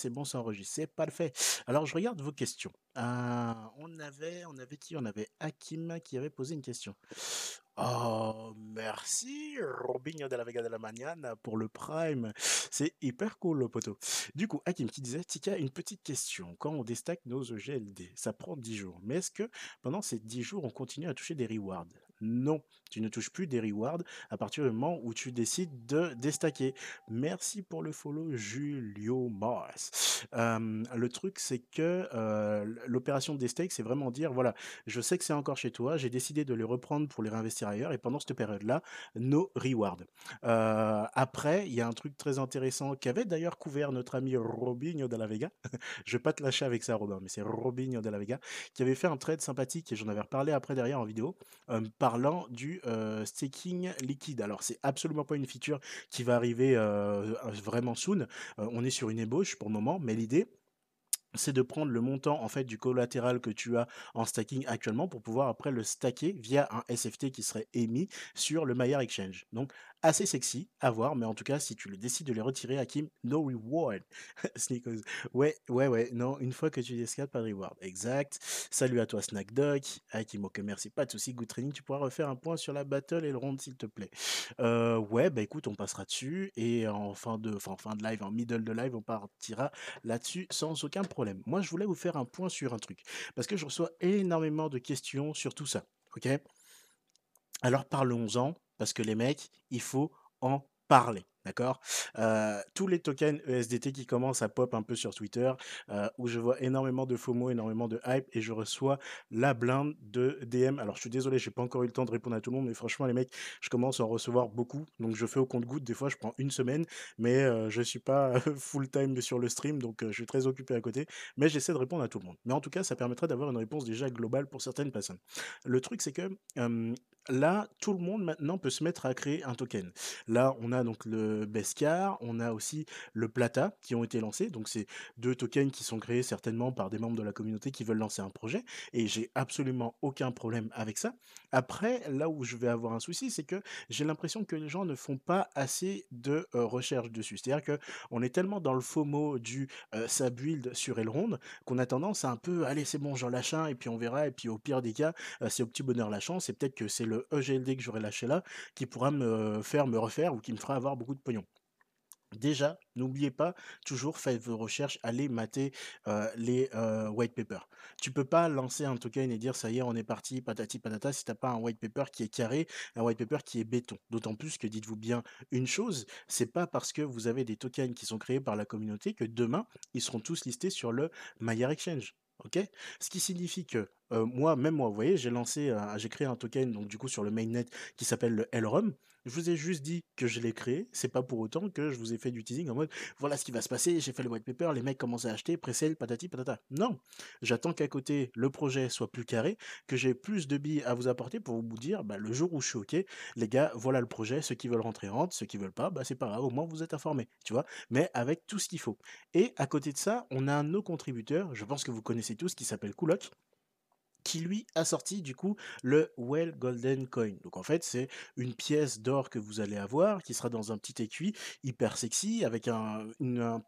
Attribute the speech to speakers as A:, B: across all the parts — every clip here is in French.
A: c'est bon, c'est enregistré, parfait. Alors je regarde vos questions. Ah, on avait, on avait qui? On avait Hakim qui avait posé une question. Oh, merci Robinho de la Vega de la Mañana pour le Prime. C'est hyper cool, le poteau. Du coup, Hakim qui disait, Tika, une petite question. Quand on déstack nos EGLD, ça prend 10 jours. Mais est-ce que pendant ces 10 jours, on continue à toucher des rewards? Non, tu ne touches plus des rewards à partir du moment où tu décides de déstacker. Merci pour le follow, Julio Mars. Le truc, c'est que euh, l'opération de destake, c'est vraiment dire, voilà, je sais que c'est encore chez toi, j'ai décidé de les reprendre pour les réinvestir ailleurs, et pendant cette période-là, no reward. Euh, après, il y a un truc très intéressant qu'avait d'ailleurs couvert notre ami Robinho de la Vega. je vais pas te lâcher avec ça, Robin, mais c'est Robinho de la Vega qui avait fait un trade sympathique, et j'en avais reparlé après derrière en vidéo, parlant du staking liquide. Alors, c'est absolument pas une feature qui va arriver vraiment soon. on est sur une ébauche pour le moment, mais l'idée, c'est de prendre le montant en fait du collatéral que tu as en stacking actuellement pour pouvoir après le stacker via un SFT qui serait émis sur le Maillard Exchange. Donc assez sexy à voir, mais en tout cas, si tu le décides de les retirer, Hakim, no reward. Sneakers. Ouais, ouais, ouais, non, une fois que tu les pas de reward. Exact. Salut à toi, Snack Dog. Hakim, ok, merci, pas de soucis. Good training. Tu pourras refaire un point sur la battle et le round, s'il te plaît. Euh, ouais, bah écoute, on passera dessus et en fin de, fin de live, en middle de live, on partira là-dessus sans aucun problème. Moi, je voulais vous faire un point sur un truc parce que je reçois énormément de questions sur tout ça. Ok? Alors parlons-en parce que les mecs, il faut en parler. D'accord? Euh, Tous les tokens ESDT qui commencent à pop un peu sur Twitter, euh, où je vois énormément de FOMO, énormément de hype, et je reçois la blinde de DM. Alors je suis désolé, j'ai pas encore eu le temps de répondre à tout le monde, mais franchement les mecs, je commence à en recevoir beaucoup, donc je fais au compte-goutte. Des fois, je prends une semaine, mais euh, je suis pas full time sur le stream, donc je suis très occupé à côté. Mais j'essaie de répondre à tout le monde. Mais en tout cas, ça permettrait d'avoir une réponse déjà globale pour certaines personnes. Le truc, c'est que là, tout le monde maintenant peut se mettre à créer un token. Là, on a donc le Bescar, on a aussi le Plata qui ont été lancés. Donc, c'est deux tokens qui sont créés certainement par des membres de la communauté qui veulent lancer un projet. Et j'ai absolument aucun problème avec ça. Après, là où je vais avoir un souci, c'est que j'ai l'impression que les gens ne font pas assez de euh, recherche dessus. C'est-à-dire qu'on est tellement dans le FOMO du euh, build sur Elrond qu'on a tendance à un peu, allez, c'est bon, j'en lâche un et puis on verra. Et puis au pire des cas, euh, c'est au petit bonheur la chance. Et peut-être que c'est le EGLD que j'aurais lâché là qui pourra me faire me refaire ou qui me fera avoir beaucoup de pognon. Déjà, n'oubliez pas, toujours faites vos recherches, allez mater les white papers. Tu peux pas lancer un token et dire ça y est, on est parti, patati patata, si t'as pas un white paper qui est carré, un white paper qui est béton. D'autant plus que dites-vous bien une chose, c'est pas parce que vous avez des tokens qui sont créés par la communauté que demain ils seront tous listés sur le Maillard Exchange. Ce qui signifie que moi, même moi, vous voyez, j'ai lancé, créé un token donc du coup sur le mainnet qui s'appelle le LROM. Je vous ai juste dit que je l'ai créé. C'est pas pour autant que je vous ai fait du teasing en mode voilà ce qui va se passer. J'ai fait le white paper, les mecs commencent à acheter, pré patati patata. Non, j'attends qu'à côté le projet soit plus carré, que j'ai plus de billes à vous apporter pour vous dire bah, le jour où je suis ok, les gars, voilà le projet. Ceux qui veulent rentrer rentrent, ceux qui veulent pas, bah c'est pas grave. Au moins vous êtes informés, tu vois. Mais avec tout ce qu'il faut. Et à côté de ça, on a un de nos contributeurs. Je pense que vous connaissez tous, qui s'appelle Coolock qui lui a sorti du coup le Well Golden Coin. Donc en fait c'est une pièce d'or que vous allez avoir qui sera dans un petit écui hyper sexy avec un,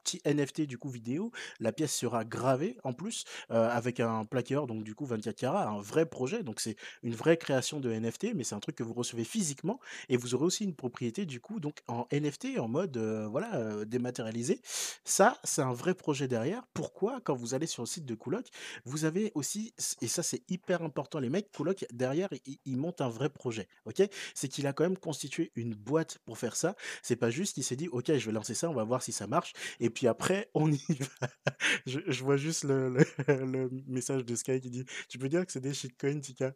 A: petit NFT du coup vidéo. La pièce sera gravée en plus euh, avec un plaqueur donc du coup 24 carats, un vrai projet. Donc c'est une vraie création de NFT mais c'est un truc que vous recevez physiquement et vous aurez aussi une propriété du coup donc en NFT en mode euh, voilà euh, dématérialisé. Ça c'est un vrai projet derrière. Pourquoi quand vous allez sur le site de Coolock vous avez aussi et ça c'est hyper important. Les mecs, Coloc, derrière, ils, montent un vrai projet. Ok? C'est qu'il a quand même constitué une boîte pour faire ça. C'est pas juste qu'il s'est dit, ok, je vais lancer ça, on va voir si ça marche. Et puis après, on y va. je, vois juste le, message de Sky qui dit, tu peux dire que c'est des shitcoins, Tika?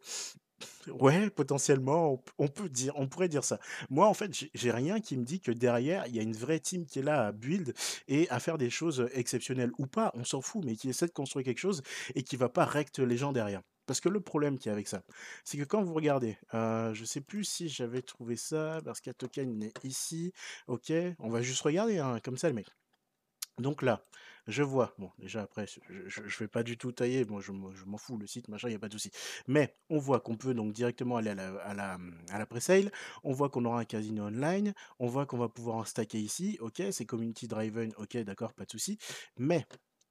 A: Ouais, potentiellement, on pourrait dire ça. Moi, en fait, j'ai rien qui me dit que derrière, il y a une vraie team qui est là à build et à faire des choses exceptionnelles ou pas, on s'en fout, mais qui essaie de construire quelque chose et qui va pas recte les gens derrière. Parce que le problème qu'il y a avec ça, c'est que quand vous regardez, euh, je sais plus si j'avais trouvé ça, parce qu'il y a token est ici, ok, on va juste regarder, hein, comme ça, le mec. Donc là, je vois, bon, déjà après, je ne vais pas du tout tailler, moi je, m'en fous, le site, machin, il n'y a pas de souci. Mais on voit qu'on peut donc directement aller à la pre-sale, on voit qu'on aura un casino online, on voit qu'on va pouvoir en stacker ici, ok, c'est community driven, ok, d'accord, pas de souci. Mais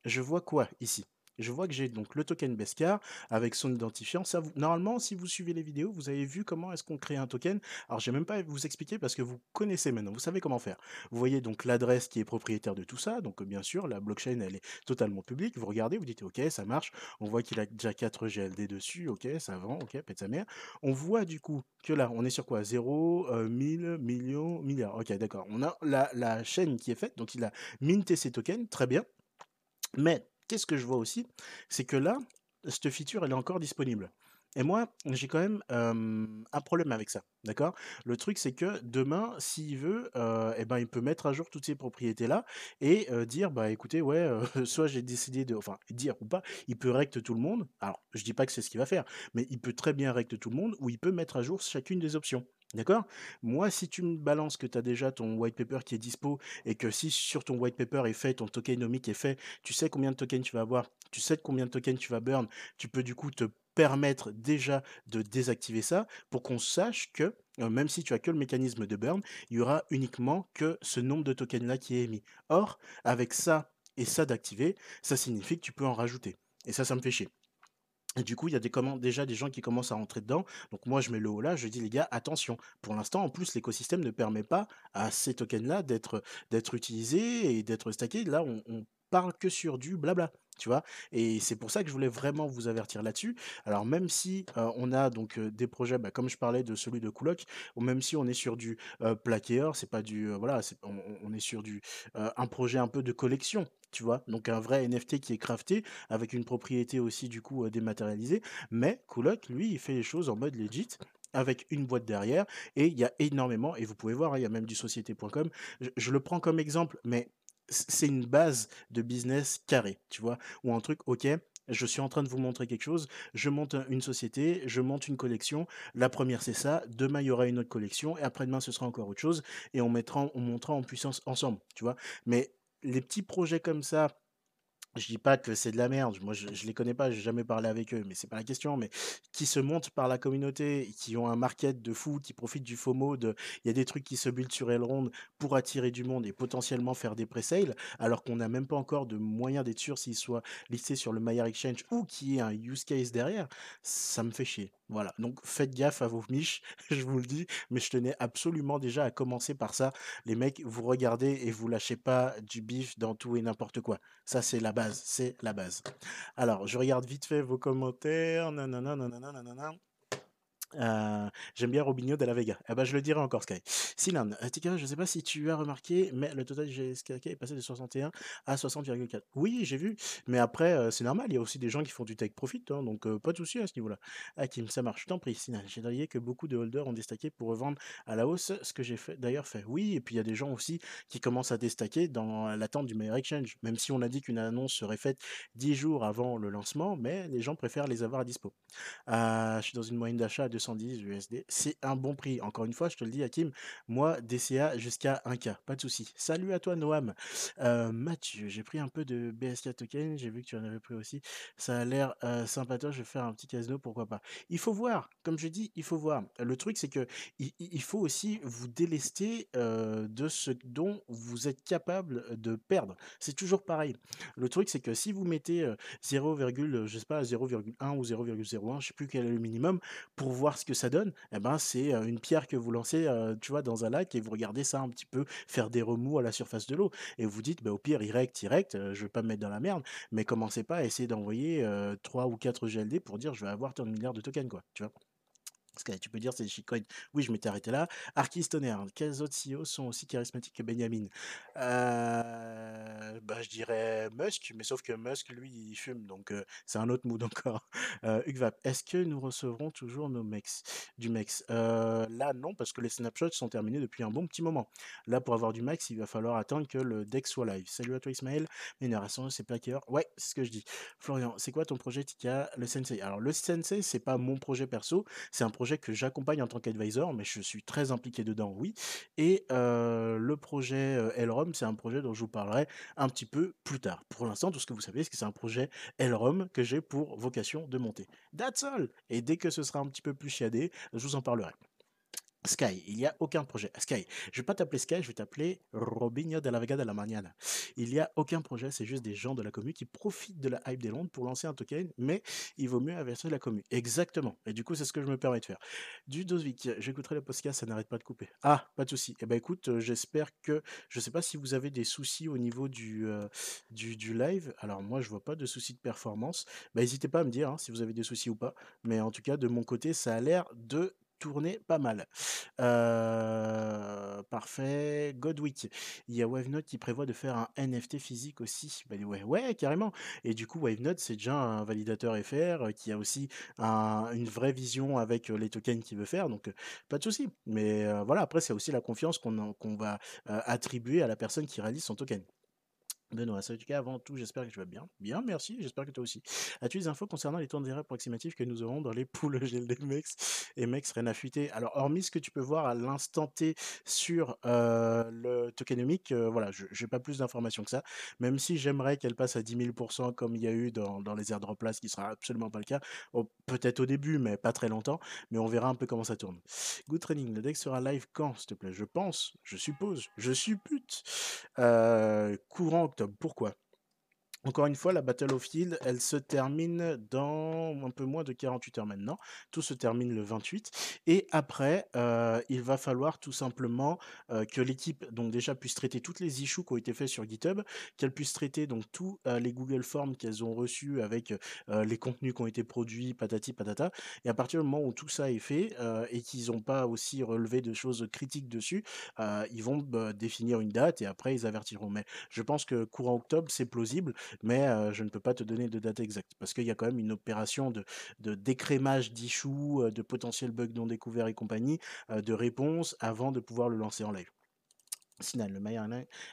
A: je vois quoi ici? Je vois que j'ai donc le token Beskar avec son identifiant. Normalement, si vous suivez les vidéos, vous avez vu comment est-ce qu'on crée un token. Alors, je vais même pas vous expliquer parce que vous connaissez maintenant, vous savez comment faire. Vous voyez donc l'adresse qui est propriétaire de tout ça. Donc, bien sûr, la blockchain, elle est totalement publique. Vous regardez, vous dites, OK, ça marche. On voit qu'il a déjà 4 GLD dessus. OK, ça vend. OK, pète sa mère. On voit du coup que là, on est sur quoi? 0, 1000, millions, milliards. OK, d'accord. On a la chaîne qui est faite. Donc, il a minté ses tokens. Très bien. Mais Qu'est-ce que je vois aussi C'est que là, cette feature, elle est encore disponible. Et moi, j'ai quand même un problème avec ça, d'accord? Le truc, c'est que demain, s'il veut, eh ben, il peut mettre à jour toutes ces propriétés-là et dire, bah écoutez, ouais, soit j'ai décidé de, enfin, dire ou pas, il peut rect tout le monde. Alors, je dis pas que c'est ce qu'il va faire, mais il peut très bien rect tout le monde ou il peut mettre à jour chacune des options. D'accord? Moi, si tu me balances que tu as déjà ton white paper qui est dispo et que si sur ton white paper est fait, ton tokenomic est fait, tu sais combien de tokens tu vas avoir, tu sais combien de tokens tu vas burn, tu peux du coup te permettre déjà de désactiver ça pour qu'on sache que euh, même si tu as que le mécanisme de burn, il y aura uniquement que ce nombre de tokens là qui est émis. Or, avec ça et ça d'activer, ça signifie que tu peux en rajouter. Et ça, ça me fait chier. Et du coup, il y a déjà des gens qui commencent à rentrer dedans. Donc moi, je mets le haut là, je dis les gars, attention. Pour l'instant, en plus, l'écosystème ne permet pas à ces tokens-là d'être d'être utilisés et d'être stackés. Là, on, on parle que sur du blabla tu vois? Et c'est pour ça que je voulais vraiment vous avertir là-dessus. Alors même si on a donc des projets bah, comme je parlais de celui de Coolock ou même si on est sur du euh, c'est pas du voilà on, est sur du un projet un peu de collection tu vois? Donc un vrai NFT qui est crafté avec une propriété aussi du coup dématérialisée. Mais Coolock lui il fait les choses en mode legit avec une boîte derrière et il y a énormément et vous pouvez voir hein, il y a même du société.com je le prends comme exemple mais c'est une base de business carré, tu vois, ou un truc, ok, je suis en train de vous montrer quelque chose, je monte une société, je monte une collection, la première c'est ça, demain il y aura une autre collection, et après-demain ce sera encore autre chose, et on mettra, on montera en puissance ensemble, tu vois? Mais les petits projets comme ça, je dis pas que c'est de la merde, moi je, je les connais pas, j'ai jamais parlé avec eux, mais c'est pas la question, mais qui se montent par la communauté, qui ont un market de fou, qui profitent du FOMO, de, il y a des trucs qui se build sur Elrond pour attirer du monde et potentiellement faire des pre-sales, alors qu'on n'a même pas encore de moyen d'être sûr s'ils soient listés sur le Maillard Exchange ou qu'il y ait un use case derrière, ça me fait chier. Voilà, donc faites gaffe à vos miches, je vous le dis, mais je tenais absolument déjà à commencer par ça. Les mecs, vous regardez et vous lâchez pas du bif dans tout et n'importe quoi. Ça, c'est la base, c'est la base. Alors, je regarde vite fait vos commentaires. Nanana, nanana, nanana. Euh, j'aime bien Robinho de la Vega. Eh ben, je le dirai encore, Sky. Sinan, euh, Tika, je sais pas si tu as remarqué, mais le total GSK est passé de 61 à 60,4. Oui, j'ai vu, mais après, euh, c'est normal, il y a aussi des gens qui font du take profit, hein, donc pas de souci à ce niveau-là. Hakim, ça marche. T'en prie, Sinan. J'ai d'ailleurs que beaucoup de holders ont déstacké pour revendre à la hausse, ce que j'ai d'ailleurs fait. Oui, et puis il y a des gens aussi qui commencent à déstacker dans l'attente du meilleur exchange, même si on a dit qu'une annonce serait faite 10 jours avant le lancement, mais les gens préfèrent les avoir à dispo. je suis dans une moyenne d'achat à 210 USD. C'est un bon prix. Encore une fois, je te le dis, Hakim, moi, DCA jusqu'à 1K. Pas de souci. Salut à toi, Noam. Euh, Mathieu, j'ai pris un peu de BSK token. J'ai vu que tu en avais pris aussi. Ça a l'air euh. Je vais faire un petit casino, pourquoi pas. Il faut voir. Comme je dis, il faut voir. Le truc, c'est que il, faut aussi vous délester euh, de ce dont vous êtes capable de perdre. C'est toujours pareil. Le truc, c'est que si vous mettez 0, je sais pas, 0,1 ou 0,01, je sais plus quel est le minimum, pour voir ce que ça donne, eh ben, c'est une pierre que vous lancez, tu vois, dans un lac et vous regardez ça un petit peu faire des remous à la surface de l'eau. Et vous dites, bah, au pire, direct, direct, je vais pas me mettre dans la merde, mais commencez pas à essayer d'envoyer 3 ou 4 GLD pour dire, je vais avoir tant de milliards de tokens, quoi, tu vois? Tu peux dire c'est des shitcoins. Oui, je m'étais arrêté là. Archis Tonnerre, quels autres CEO sont aussi charismatiques que Benjamin? Euh, bah, Je dirais Musk, mais sauf que Musk, lui, il fume, donc euh, c'est un autre mood encore. Euh, est-ce que nous recevrons toujours nos mex du mex euh, Là, non, parce que les snapshots sont terminés depuis un bon petit moment. Là, pour avoir du max, il va falloir attendre que le deck soit live. Salut à toi, Ismaël. Génération, c'est plaqueur. Ouais, c'est ce que je dis. Florian, c'est quoi ton projet Tika? Le Sensei Alors, le Sensei, c'est pas mon projet perso, c'est un projet que j'accompagne en tant qu'advisor, mais je suis très impliqué dedans, oui. Et le projet Elrom, c'est un projet dont je vous parlerai un petit peu plus tard. Pour l'instant, tout ce que vous savez, c'est que c'est un projet Elrom que j'ai pour vocation de monter. That's all. Et dès que ce sera un petit peu plus chiadé, je vous en parlerai. Sky, il n'y a aucun projet. Sky, je vais pas t'appeler Sky, je vais t'appeler Robinho de la Vega de la Mañana. Il n'y a aucun projet, c'est juste des gens de la commune qui profitent de la hype des Londres pour lancer un token, mais il vaut mieux avertir la commune. Exactement. Et du coup, c'est ce que je me permets de faire. Du Dosvik, j'écouterai le podcast, ça n'arrête pas de couper. Ah, pas de souci. Eh ben écoute, euh, j'espère que, je sais pas si vous avez des soucis au niveau du, euh, du, du, live. Alors moi, je vois pas de soucis de performance. Bah, n'hésitez pas à me dire hein, si vous avez des soucis ou pas. Mais en tout cas, de mon côté, ça a l'air de tourner pas mal. Parfait. Godwick. Il y a WaveNote qui prévoit de faire un NFT physique aussi. Bah, ouais, ouais, carrément. Et du coup, WaveNote, c'est déjà un validateur FR qui a aussi une vraie vision avec les tokens qu'il veut faire. Donc, pas de souci. Mais voilà, après, c'est aussi la confiance qu'on va attribuer à la personne qui réalise son token. Benoît, salut cas, avant tout, j'espère que tu vas bien. Bien, merci, j'espère que toi aussi. As-tu des infos concernant les temps d'erreur approximatifs que nous aurons dans les poules GLD MEX et MEX fuiter Alors, hormis ce que tu peux voir à l'instant T sur euh, le tokenomique, euh, voilà, je n'ai pas plus d'informations que ça, même si j'aimerais qu'elle passe à 10 000% comme il y a eu dans, dans les airdrops là, ce qui sera absolument pas le cas. Peut-être au début, mais pas très longtemps, mais on verra un peu comment ça tourne. Good training, le deck sera live quand, s'il te plaît? Je pense, je suppose, je suppute. Euh, courant pourquoi encore une fois, la Battle of Field, elle se termine dans un peu moins de 48 heures maintenant. Tout se termine le 28. Et après, euh, il va falloir tout simplement euh, que l'équipe, donc déjà, puisse traiter toutes les issues qui ont été faites sur GitHub, qu'elle puisse traiter donc tous euh, les Google Forms qu'elles ont reçus avec les contenus qui ont été produits, patati patata. Et à partir du moment où tout ça est fait et qu'ils n'ont pas aussi relevé de choses critiques dessus, ils vont bah, définir une date et après ils avertiront. Mais je pense que courant octobre, c'est plausible mais je ne peux pas te donner de date exacte parce qu'il y a quand même une opération de, décrémage d'issues, de potentiels bugs non découverts et compagnie, de réponse avant de pouvoir le lancer en live. Sinon, le Maya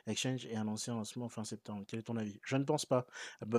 A: Exchange est annoncé en lancement fin septembre. Quel est ton avis? Je ne pense pas.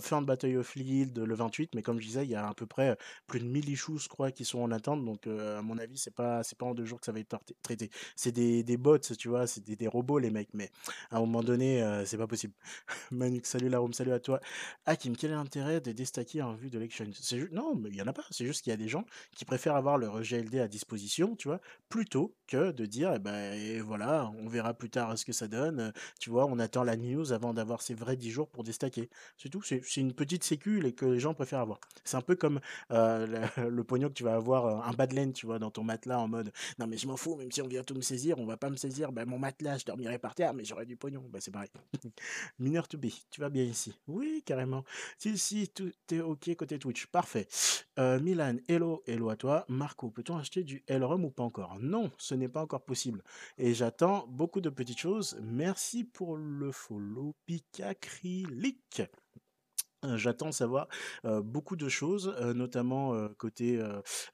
A: Fin de Battle of Field le 28, mais comme je disais, il y a à peu près plus de 1000 issues, je crois, qui sont en attente. Donc, à mon avis, c'est pas, c'est pas en deux jours que ça va être traité. C'est des, des bots, tu vois, c'est des, robots, les mecs, mais à un moment donné, c'est pas possible. Manux, salut la salut à toi. Hakim, quel est l'intérêt de déstacker en vue de l'exchange? Non, il y en a pas. C'est juste qu'il y a des gens qui préfèrent avoir leur GLD à disposition, tu vois, plutôt que de dire, eh ben, voilà, on verra plus tard ce que ça donne. Tu vois, on attend la news avant d'avoir ces vrais 10 jours pour déstacker. C'est tout. C'est une petite sécu et que les gens préfèrent avoir. C'est un peu comme le, pognon que tu vas avoir, un badland, tu vois, dans ton matelas en mode non, mais je m'en fous, même si on vient tout me saisir, on va pas me saisir. Ben, mon matelas, je dormirai par terre, mais j'aurai du pognon. Ben, c'est pareil. Mineur to be, tu vas bien ici. Oui, carrément. Si, si, tout est OK côté Twitch. Parfait. Milan, hello, hello à toi. Marco, peut-on acheter du LRM ou pas encore? Non, ce n'est pas encore possible. Et j'attends beaucoup de petites Merci pour le follow Picacrylic. Euh, j'attends savoir beaucoup de choses, notamment côté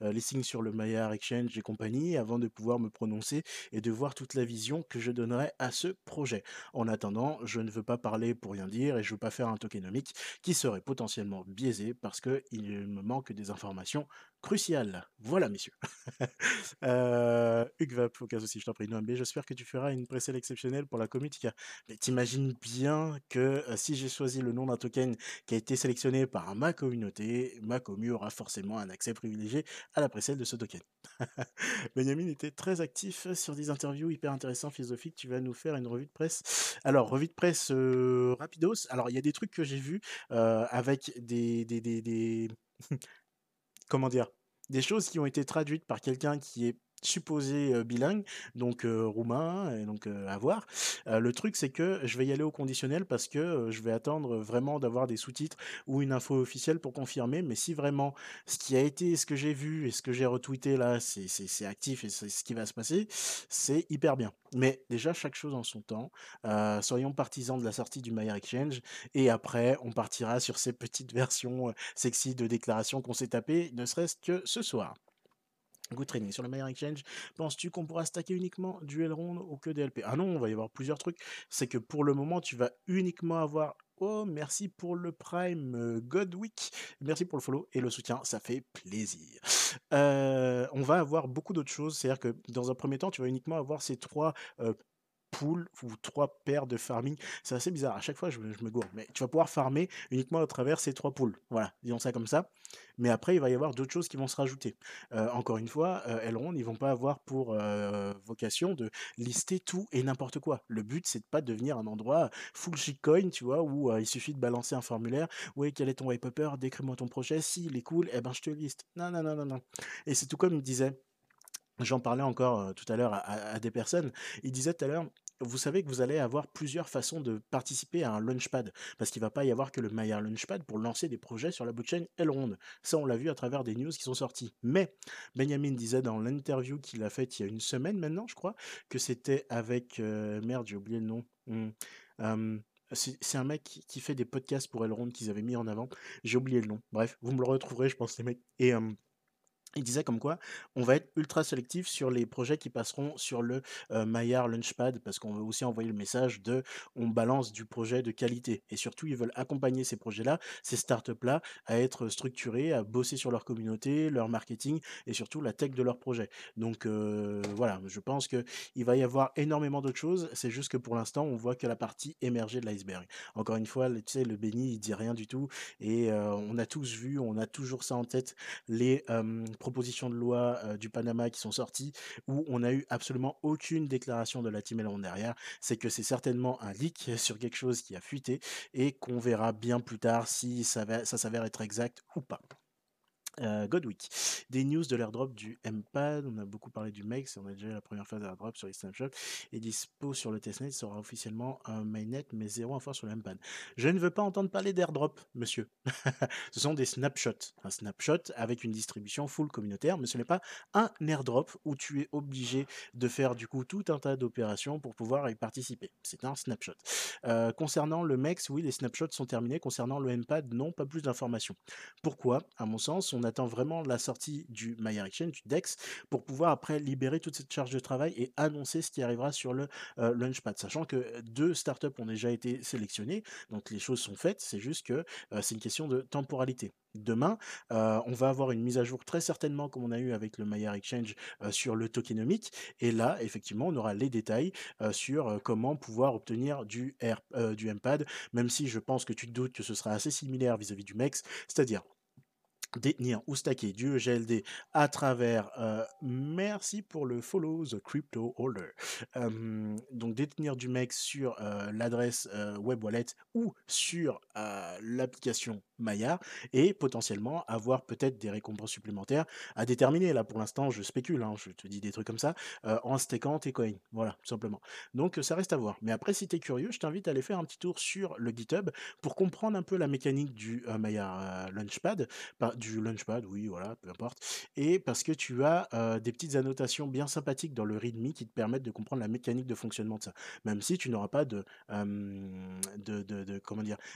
A: listing sur le Maillard Exchange et compagnie, avant de pouvoir me prononcer et de voir toute la vision que je donnerai à ce projet. En attendant, je ne veux pas parler pour rien dire et je ne veux pas faire un tokenomique qui serait potentiellement biaisé parce qu'il me manque des informations crucial. Voilà, messieurs. euh, Hugues au cas aussi, je t'en prie. Non, mais j'espère que tu feras une précelle exceptionnelle pour la community. Mais t'imagines bien que euh, si j'ai choisi le nom d'un token qui a été sélectionné par ma communauté, ma commu aura forcément un accès privilégié à la précelle de ce token. Benjamin était très actif sur des interviews hyper intéressantes, philosophiques. Tu vas nous faire une revue de presse. Alors, revue de presse euh, rapidos. Alors, il y a des trucs que j'ai vus euh, avec des, des, des... comment dire, des choses qui ont été traduites par quelqu'un qui est supposé bilingue, donc roumain, et donc à voir. le truc, c'est que je vais y aller au conditionnel parce que je vais attendre vraiment d'avoir des sous-titres ou une info officielle pour confirmer. Mais si vraiment ce qui a été, ce que j'ai vu et ce que j'ai retweeté là, c'est actif et c'est ce qui va se passer, c'est hyper bien. Mais déjà, chaque chose en son temps. soyons partisans de la sortie du Mayer Exchange et après, on partira sur ces petites versions sexy de déclarations qu'on s'est tapées, ne serait-ce que ce soir. Good training. Sur le meilleur exchange, penses-tu qu'on pourra stacker uniquement du Elrond ou que des LP Ah non, on va y avoir plusieurs trucs. C'est que pour le moment, tu vas uniquement avoir Oh, merci pour le Prime euh, Godwick. Merci pour le follow et le soutien, ça fait plaisir. Euh, on va avoir beaucoup d'autres choses. C'est-à-dire que dans un premier temps, tu vas uniquement avoir ces trois euh, ou trois paires de farming. C'est assez bizarre. À chaque fois, je, me- je. Mais tu vas pouvoir farmer uniquement à travers ces trois poules. Voilà, disons ça comme ça. Mais après, il va y avoir d'autres choses qui vont se rajouter. Euh, encore une fois, euh, Elrond, ils vont pas avoir pour euh, vocation de lister tout et n'importe quoi. Le but, c'est de pas devenir un endroit full shitcoin, tu vois, où euh, il suffit de balancer un formulaire. Oui, quel est ton white paper? Décris-moi ton projet. Si, il est cool, eh ben je te liste. Non, non, non, non, non. Et c'est tout comme disait. J'en parlais encore tout à l'heure à des personnes. Il disait tout à l'heure, vous savez que vous allez avoir plusieurs façons de participer à un launchpad, parce qu'il va pas y avoir que le Maya Launchpad pour lancer des projets sur la blockchain Elrond. Ça, on l'a vu à travers des news qui sont sorties. Mais Benjamin disait dans l'interview qu'il a faite il y a une semaine maintenant, je crois, que c'était avec... euh, merde, j'ai oublié le nom. Hmm. Euh, c'est un mec qui fait des podcasts pour Elrond qu'ils avaient mis en avant. J'ai oublié le nom. Bref, vous me le retrouverez, je pense, les mecs. Et... euh, il disait comme quoi on va être ultra sélectif sur les projets qui passeront sur le Maillard Launchpad parce qu'on veut aussi envoyer le message de on balance du projet de qualité et surtout ils veulent accompagner ces projets-là, ces startups-là à être structurés, à bosser sur leur communauté, leur marketing et surtout la tech de leur projet. Donc voilà, je pense que il va y avoir énormément d'autres choses. C'est juste que pour l'instant on voit que la partie émergée de l'iceberg. Encore une fois, tu sais, le béni il dit rien du tout et on a tous vu, on a toujours ça en tête les propositions de loi du Panama qui sont sorties, où on n'a eu absolument aucune déclaration de la team Elrond derrière, c'est que c'est certainement un leak sur quelque chose qui a fuité et qu'on verra bien plus tard si ça s'avère être exact ou pas. Euh, des news de l'airdrop du MPad, on a beaucoup parlé du MEX, on a déjà la première phase d'airdrop sur les snapshots, et dispo sur le testnet, sera officiellement un mainnet, mais zéro info sur le MPad. Je ne veux pas entendre parler d'airdrop, monsieur. ce sont des snapshots. Un snapshot avec une distribution full communautaire, mais ce n'est pas un airdrop où tu es obligé de faire du coup tout un tas d'opérations pour pouvoir y participer. C'est un snapshot. Euh, concernant le MEX, oui, les snapshots sont terminés. Concernant le MPad, non, pas plus d'informations. Pourquoi? À mon sens, on attend vraiment la sortie du Maillard Exchange, du DEX, pour pouvoir après libérer toute cette charge de travail et annoncer ce qui arrivera sur le euh, Launchpad. Sachant que deux startups ont déjà été sélectionnées, donc les choses sont faites, c'est juste que euh, c'est une question de temporalité. Demain, euh, on va avoir une mise à jour très certainement comme on a eu avec le Maillard Exchange sur le tokenomic. Et là, effectivement, on aura les détails sur comment pouvoir obtenir du, R, euh, du MPAD, même si je pense que tu te doutes que ce sera assez similaire vis-à-vis du MEX, c'est-à-dire détenir ou stacker du EGLD à travers euh, merci pour le follow the crypto holder. Donc détenir du MEX sur euh, l'adresse euh, web wallet ou sur l'application Maya et potentiellement avoir peut-être des récompenses supplémentaires à déterminer. Là pour l'instant je spécule hein, je te dis des trucs comme ça en stackant tes coins voilà tout simplement. Donc ça reste à voir. Mais après si tu es curieux je t'invite à aller faire un petit tour sur le GitHub pour comprendre un peu la mécanique du Maya Launchpad du Launchpad, oui, voilà, peu importe. Et parce que tu as des petites annotations bien sympathiques dans le README qui te permettent de comprendre la mécanique de fonctionnement de ça. Même si tu n'auras pas de,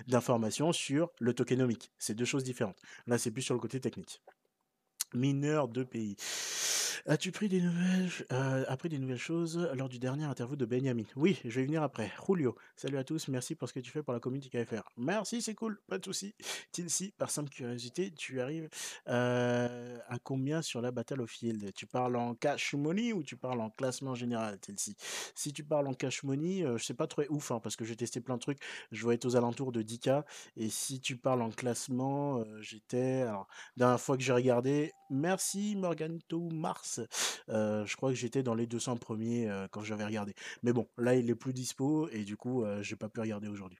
A: d'informations sur le tokenomic. C'est deux choses différentes. Là, c'est plus sur le côté technique. Mineur de pays. As-tu pris des nouvelles, euh, appris des nouvelles choses lors du dernier interview de Benjamin? Oui, je vais venir après. Julio, salut à tous, merci pour ce que tu fais pour la communauté KFR. Merci, c'est cool, pas de souci. Tilsi, par simple curiosité, tu arrives euh, à combien sur la Battle Field Tu parles en cash money ou tu parles en classement général, Tilsi Si? Tu parles en cash money, euh, je sais pas trop ouf, hein, parce que j'ai testé plein de trucs, je vais être aux alentours de 10k. Et si tu parles en classement, euh, j'étais. Alors, dernière fois que j'ai regardé, merci Morganto Mars. Euh, je crois que j'étais dans les 200 premiers euh, quand j'avais regardé. Mais bon, là il est plus dispo et du coup, euh, j'ai pas pu regarder aujourd'hui.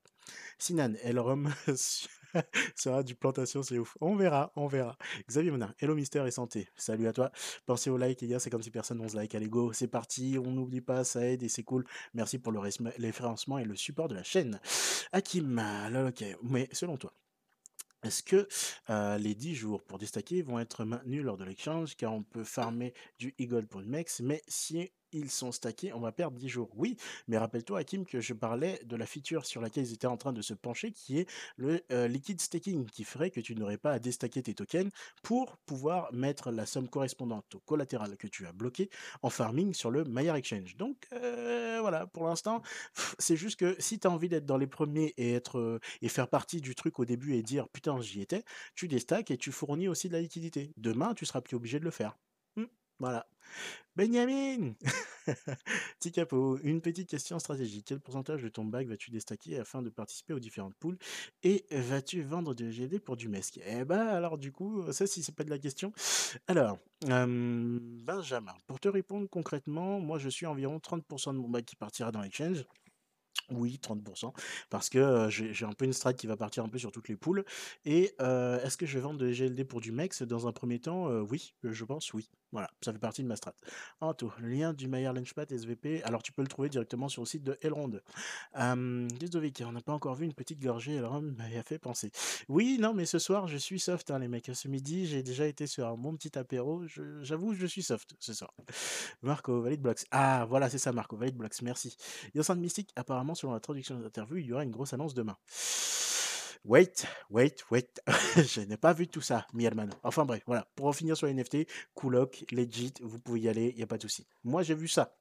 A: Sinan, Elrom sera du plantation, c'est ouf. On verra, on verra. Xavier Monin, hello Mister et santé. Salut à toi. Pensez au like, les gars, 56 personnes, 11 likes. Allez, go, c'est parti. On n'oublie pas, ça aide et c'est cool. Merci pour le référencements et le support de la chaîne. Hakim, là, ok. Mais selon toi, est-ce que les 10 jours pour déstacker vont être maintenus lors de l'exchange? Car on peut farmer du e-gold pour une mex mais si ils sont stackés, on va perdre 10 jours. Oui, mais rappelle-toi, Hakim, que je parlais de la feature sur laquelle ils étaient en train de se pencher, qui est le euh, liquid staking, qui ferait que tu n'aurais pas à déstacker tes tokens pour pouvoir mettre la somme correspondante au collatéral que tu as bloqué en farming sur le Maillard Exchange. Donc euh, voilà, pour l'instant, c'est juste que si tu as envie d'être dans les premiers et, être, euh, et faire partie du truc au début et dire putain j'y étais, tu déstacks et tu fournis aussi de la liquidité. Demain, tu seras plus obligé de le faire. Voilà. Benjamin Petit une petite question stratégique. Quel pourcentage de ton bac vas-tu déstacker afin de participer aux différentes poules Et vas-tu vendre de GD pour du MESC Eh ben alors du coup, ça si c'est pas de la question. Alors, Benjamin, pour te répondre concrètement, moi je suis environ 30% de mon bac qui partira dans l'exchange. Oui, 30% parce que, j'ai un peu une strat qui va partir un peu sur toutes les poules et est-ce que je vais vendre de GLD pour du MEX? Dans un premier temps, oui, je pense oui. Voilà, ça fait partie de ma strat. tout le lien du Maillard Launchpad SVP, alors tu peux le trouver directement sur le site de Elrond. Hem, on n'a pas encore vu une petite gorgée, alors m'y a fait penser. Oui, non, mais ce soir, je suis soft, hein, les mecs. Ce midi, j'ai déjà été sur un petit apéro, j'avoue, je suis soft ce soir. Marco, Valid Blocks. Ah, voilà, c'est ça Marco, Valid Blocks, merci. Yosan Mystique, apparemment selon la traduction de l'interview, il y aura une grosse annonce demain. Wait, wait, wait. je n'ai pas vu tout ça, Mielman. Enfin bref, voilà. Pour en finir sur les NFT, Coolock, Legit, vous pouvez y aller, il n'y a pas de souci. Moi, j'ai vu ça.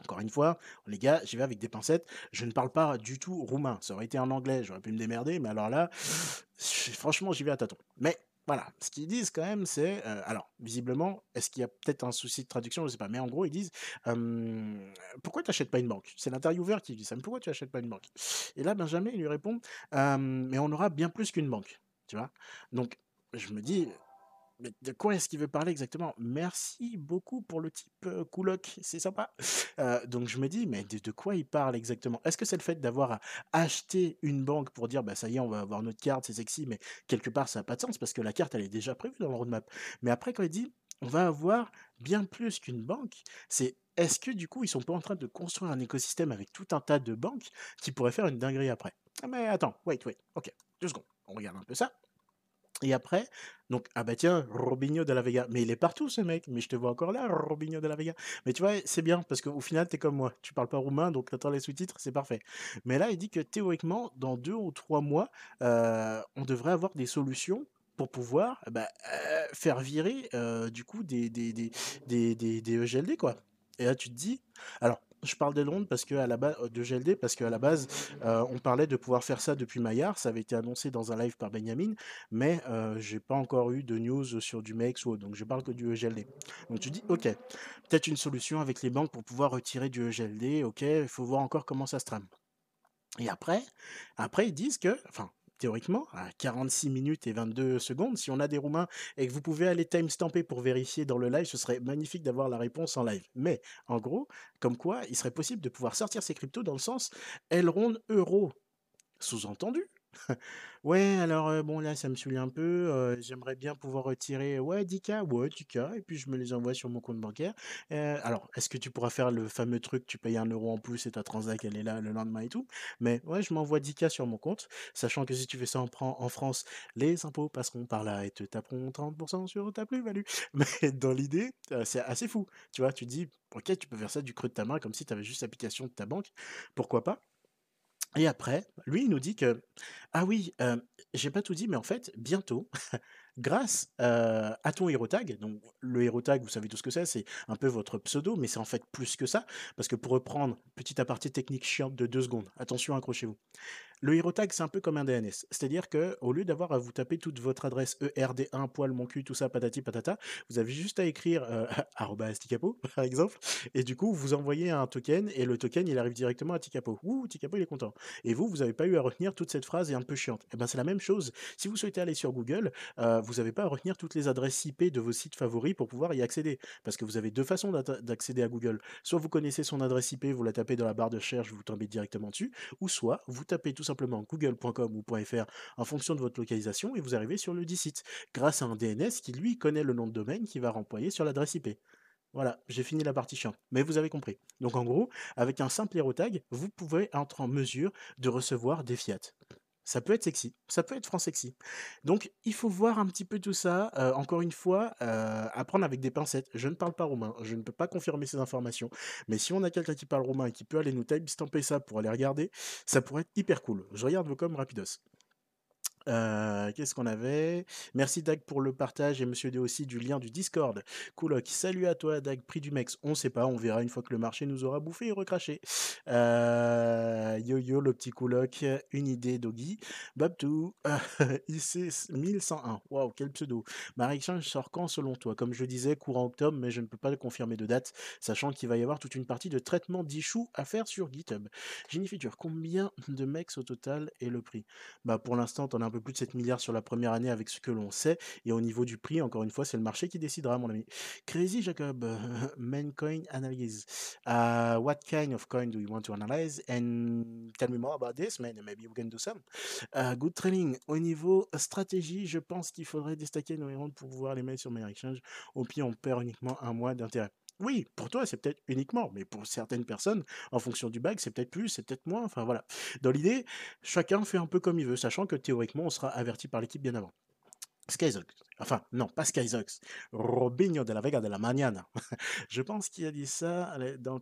A: Encore une fois, les gars, j'y vais avec des pincettes. Je ne parle pas du tout roumain. Ça aurait été en anglais, j'aurais pu me démerder, mais alors là, franchement, j'y vais à tâtons. Mais voilà, ce qu'ils disent quand même, c'est. Alors, visiblement, est-ce qu'il y a peut-être un souci de traduction Je ne sais pas. Mais en gros, ils disent Pourquoi tu n'achètes pas une banque? C'est l'intervieweur qui dit ça. Mais pourquoi tu n'achètes pas une banque? Et là, Benjamin, il lui répond Mais on aura bien plus qu'une banque. Tu vois? Donc, je me dis mais de quoi est-ce qu'il veut parler exactement? Merci beaucoup pour le type euh, c'est sympa. Donc je me dis, mais de, quoi il parle exactement? Est-ce que c'est le fait d'avoir acheté une banque pour dire, bah ça y est, on va avoir notre carte, c'est sexy, mais quelque part ça n'a pas de sens parce que la carte elle est déjà prévue dans le roadmap. Mais après quand il dit, on va avoir bien plus qu'une banque, c'est est-ce que du coup ils sont pas en train de construire un écosystème avec tout un tas de banques qui pourraient faire une dinguerie après? Ah, Mais attends, wait, wait, ok, deux secondes, on regarde un peu ça. Et après, donc, ah bah tiens, Robinho de la Vega. Mais il est partout ce mec, mais je te vois encore là, Robinho de la Vega. Mais tu vois, c'est bien, parce qu'au final, t'es comme moi. Tu parles pas roumain, donc t'attends les sous-titres, c'est parfait. Mais là, il dit que théoriquement, dans deux ou trois mois, euh, on devrait avoir des solutions pour pouvoir bah, euh, faire virer euh, du coup des, des, des, des, des, EGLD, quoi. Et là, tu te dis, alors, je parle de Londres parce que à la base de GLD parce qu'à la base euh, on parlait de pouvoir faire ça depuis Maillard, ça avait été annoncé dans un live par Benjamin, mais euh, j'ai pas encore eu de news sur du MEX ou autre, donc je parle que du EGLD. Donc tu dis ok, peut-être une solution avec les banques pour pouvoir retirer du EGLD, ok, il faut voir encore comment ça se trame. Et après, après ils disent que, théoriquement, à 46 minutes et 22 secondes. Si on a des Roumains et que vous pouvez aller timestamper pour vérifier dans le live, ce serait magnifique d'avoir la réponse en live. Mais en gros, comme quoi, il serait possible de pouvoir sortir ces cryptos dans le sens Elrond euro. Sous-entendu, Ouais, alors, bon, là, ça me saoule un peu, j'aimerais bien pouvoir retirer, ouais, 10K, ouais, 10K et puis je me les envoie sur mon compte bancaire. alors, est-ce que tu pourras faire le fameux truc, tu payes un euro en plus et ta transac, elle est là le lendemain et tout? Mais ouais, je m'envoie 10K sur mon compte, sachant que si tu fais ça en en France, les impôts passeront par là et te taperont 30% sur ta plus-value. Mais dans l'idée, c'est assez fou, tu vois? Tu dis: «OK, tu peux faire ça du creux de ta main comme si tu avais juste l'application de ta banque, pourquoi pas?» Et après, lui, il nous dit que ah oui, j'ai pas tout dit, mais en fait, bientôt, grâce, à ton hero tag, donc le hero tag, vous savez tout ce que c'est, c'est un peu votre pseudo, mais c'est en fait plus que ça, parce que pour reprendre, petit aparté technique chiante de deux secondes, attention, accrochez-vous. Le hero tag, c'est un peu comme un DNS. C'est-à-dire que au lieu d'avoir à vous taper toute votre adresse ERD1, poil, mon cul, tout ça, patati patata, vous avez juste à écrire euh, Ticapo, par exemple, et du coup, vous envoyez un token, et le token, il arrive directement à Ticapo. Ouh, Ticapo, il est content. Et vous, vous n'avez pas eu à retenir toute cette phrase et un peu chiante. Et eh ben c'est la même chose. Si vous souhaitez aller sur Google, euh, vous n'avez pas à retenir toutes les adresses IP de vos sites favoris pour pouvoir y accéder. Parce que vous avez deux façons d'accéder à Google. Soit vous connaissez son adresse IP, vous la tapez dans la barre de recherche, vous tombez directement dessus, ou soit vous tapez tout simplement google.com ou .fr en fonction de votre localisation et vous arrivez sur le site grâce à un DNS qui lui connaît le nom de domaine qui va renvoyer sur l'adresse IP. Voilà, j'ai fini la partie chiante. Mais vous avez compris. Donc en gros, avec un simple hero tag, vous pouvez être en mesure de recevoir des fiat. Ça peut être sexy, ça peut être franc sexy. Donc il faut voir un petit peu tout ça, heu, encore une fois, heu, à prendre avec des pincettes. Je ne parle pas roumain, je ne peux pas confirmer ces informations, mais si on a quelqu'un qui parle roumain et qui peut aller nous timestamper ça pour aller regarder, ça pourrait être hyper cool. Je regarde vos coms rapidos. Qu'est-ce qu'on avait? Merci Dag pour le partage et monsieur D aussi du lien du Discord. Coloc, salut à toi Dag, prix du Mex, on sait pas, on verra une fois que le marché nous aura bouffé et recraché. Yo yo le petit coloc, une idée Doggy. Babtou, IC 1101, waouh quel pseudo. Ma exchange sort quand selon toi? Comme je disais, courant octobre, mais je ne peux pas le confirmer de date, sachant qu'il va y avoir toute une partie de traitement d'issue à faire sur GitHub. Feature, combien de Mex au total et le prix? Bah pour l'instant, t'en as un peu plus de 7 milliards sur la première année avec ce que l'on sait. Et au niveau du prix, encore une fois, c'est le marché qui décidera, mon ami. Crazy Jacob, main coin analyse. Uh, what kind of coin do you want to analyze? And tell me more about this, man. Maybe we can do some. Uh, good training. Au niveau stratégie, je pense qu'il faudrait déstacker nos héros pour pouvoir les mettre sur Meilleur Exchange. Au pire, on perd uniquement un mois d'intérêt. Oui, pour toi, c'est peut-être uniquement, mais pour certaines personnes, en fonction du bac, c'est peut-être plus, c'est peut-être moins, enfin voilà. Dans l'idée, chacun fait un peu comme il veut, sachant que théoriquement, on sera averti par l'équipe bien avant. Skyzox. Enfin, non, pas Skyzox. Robinho de la Vega de la Mañana. je pense qu'il a dit ça dans le.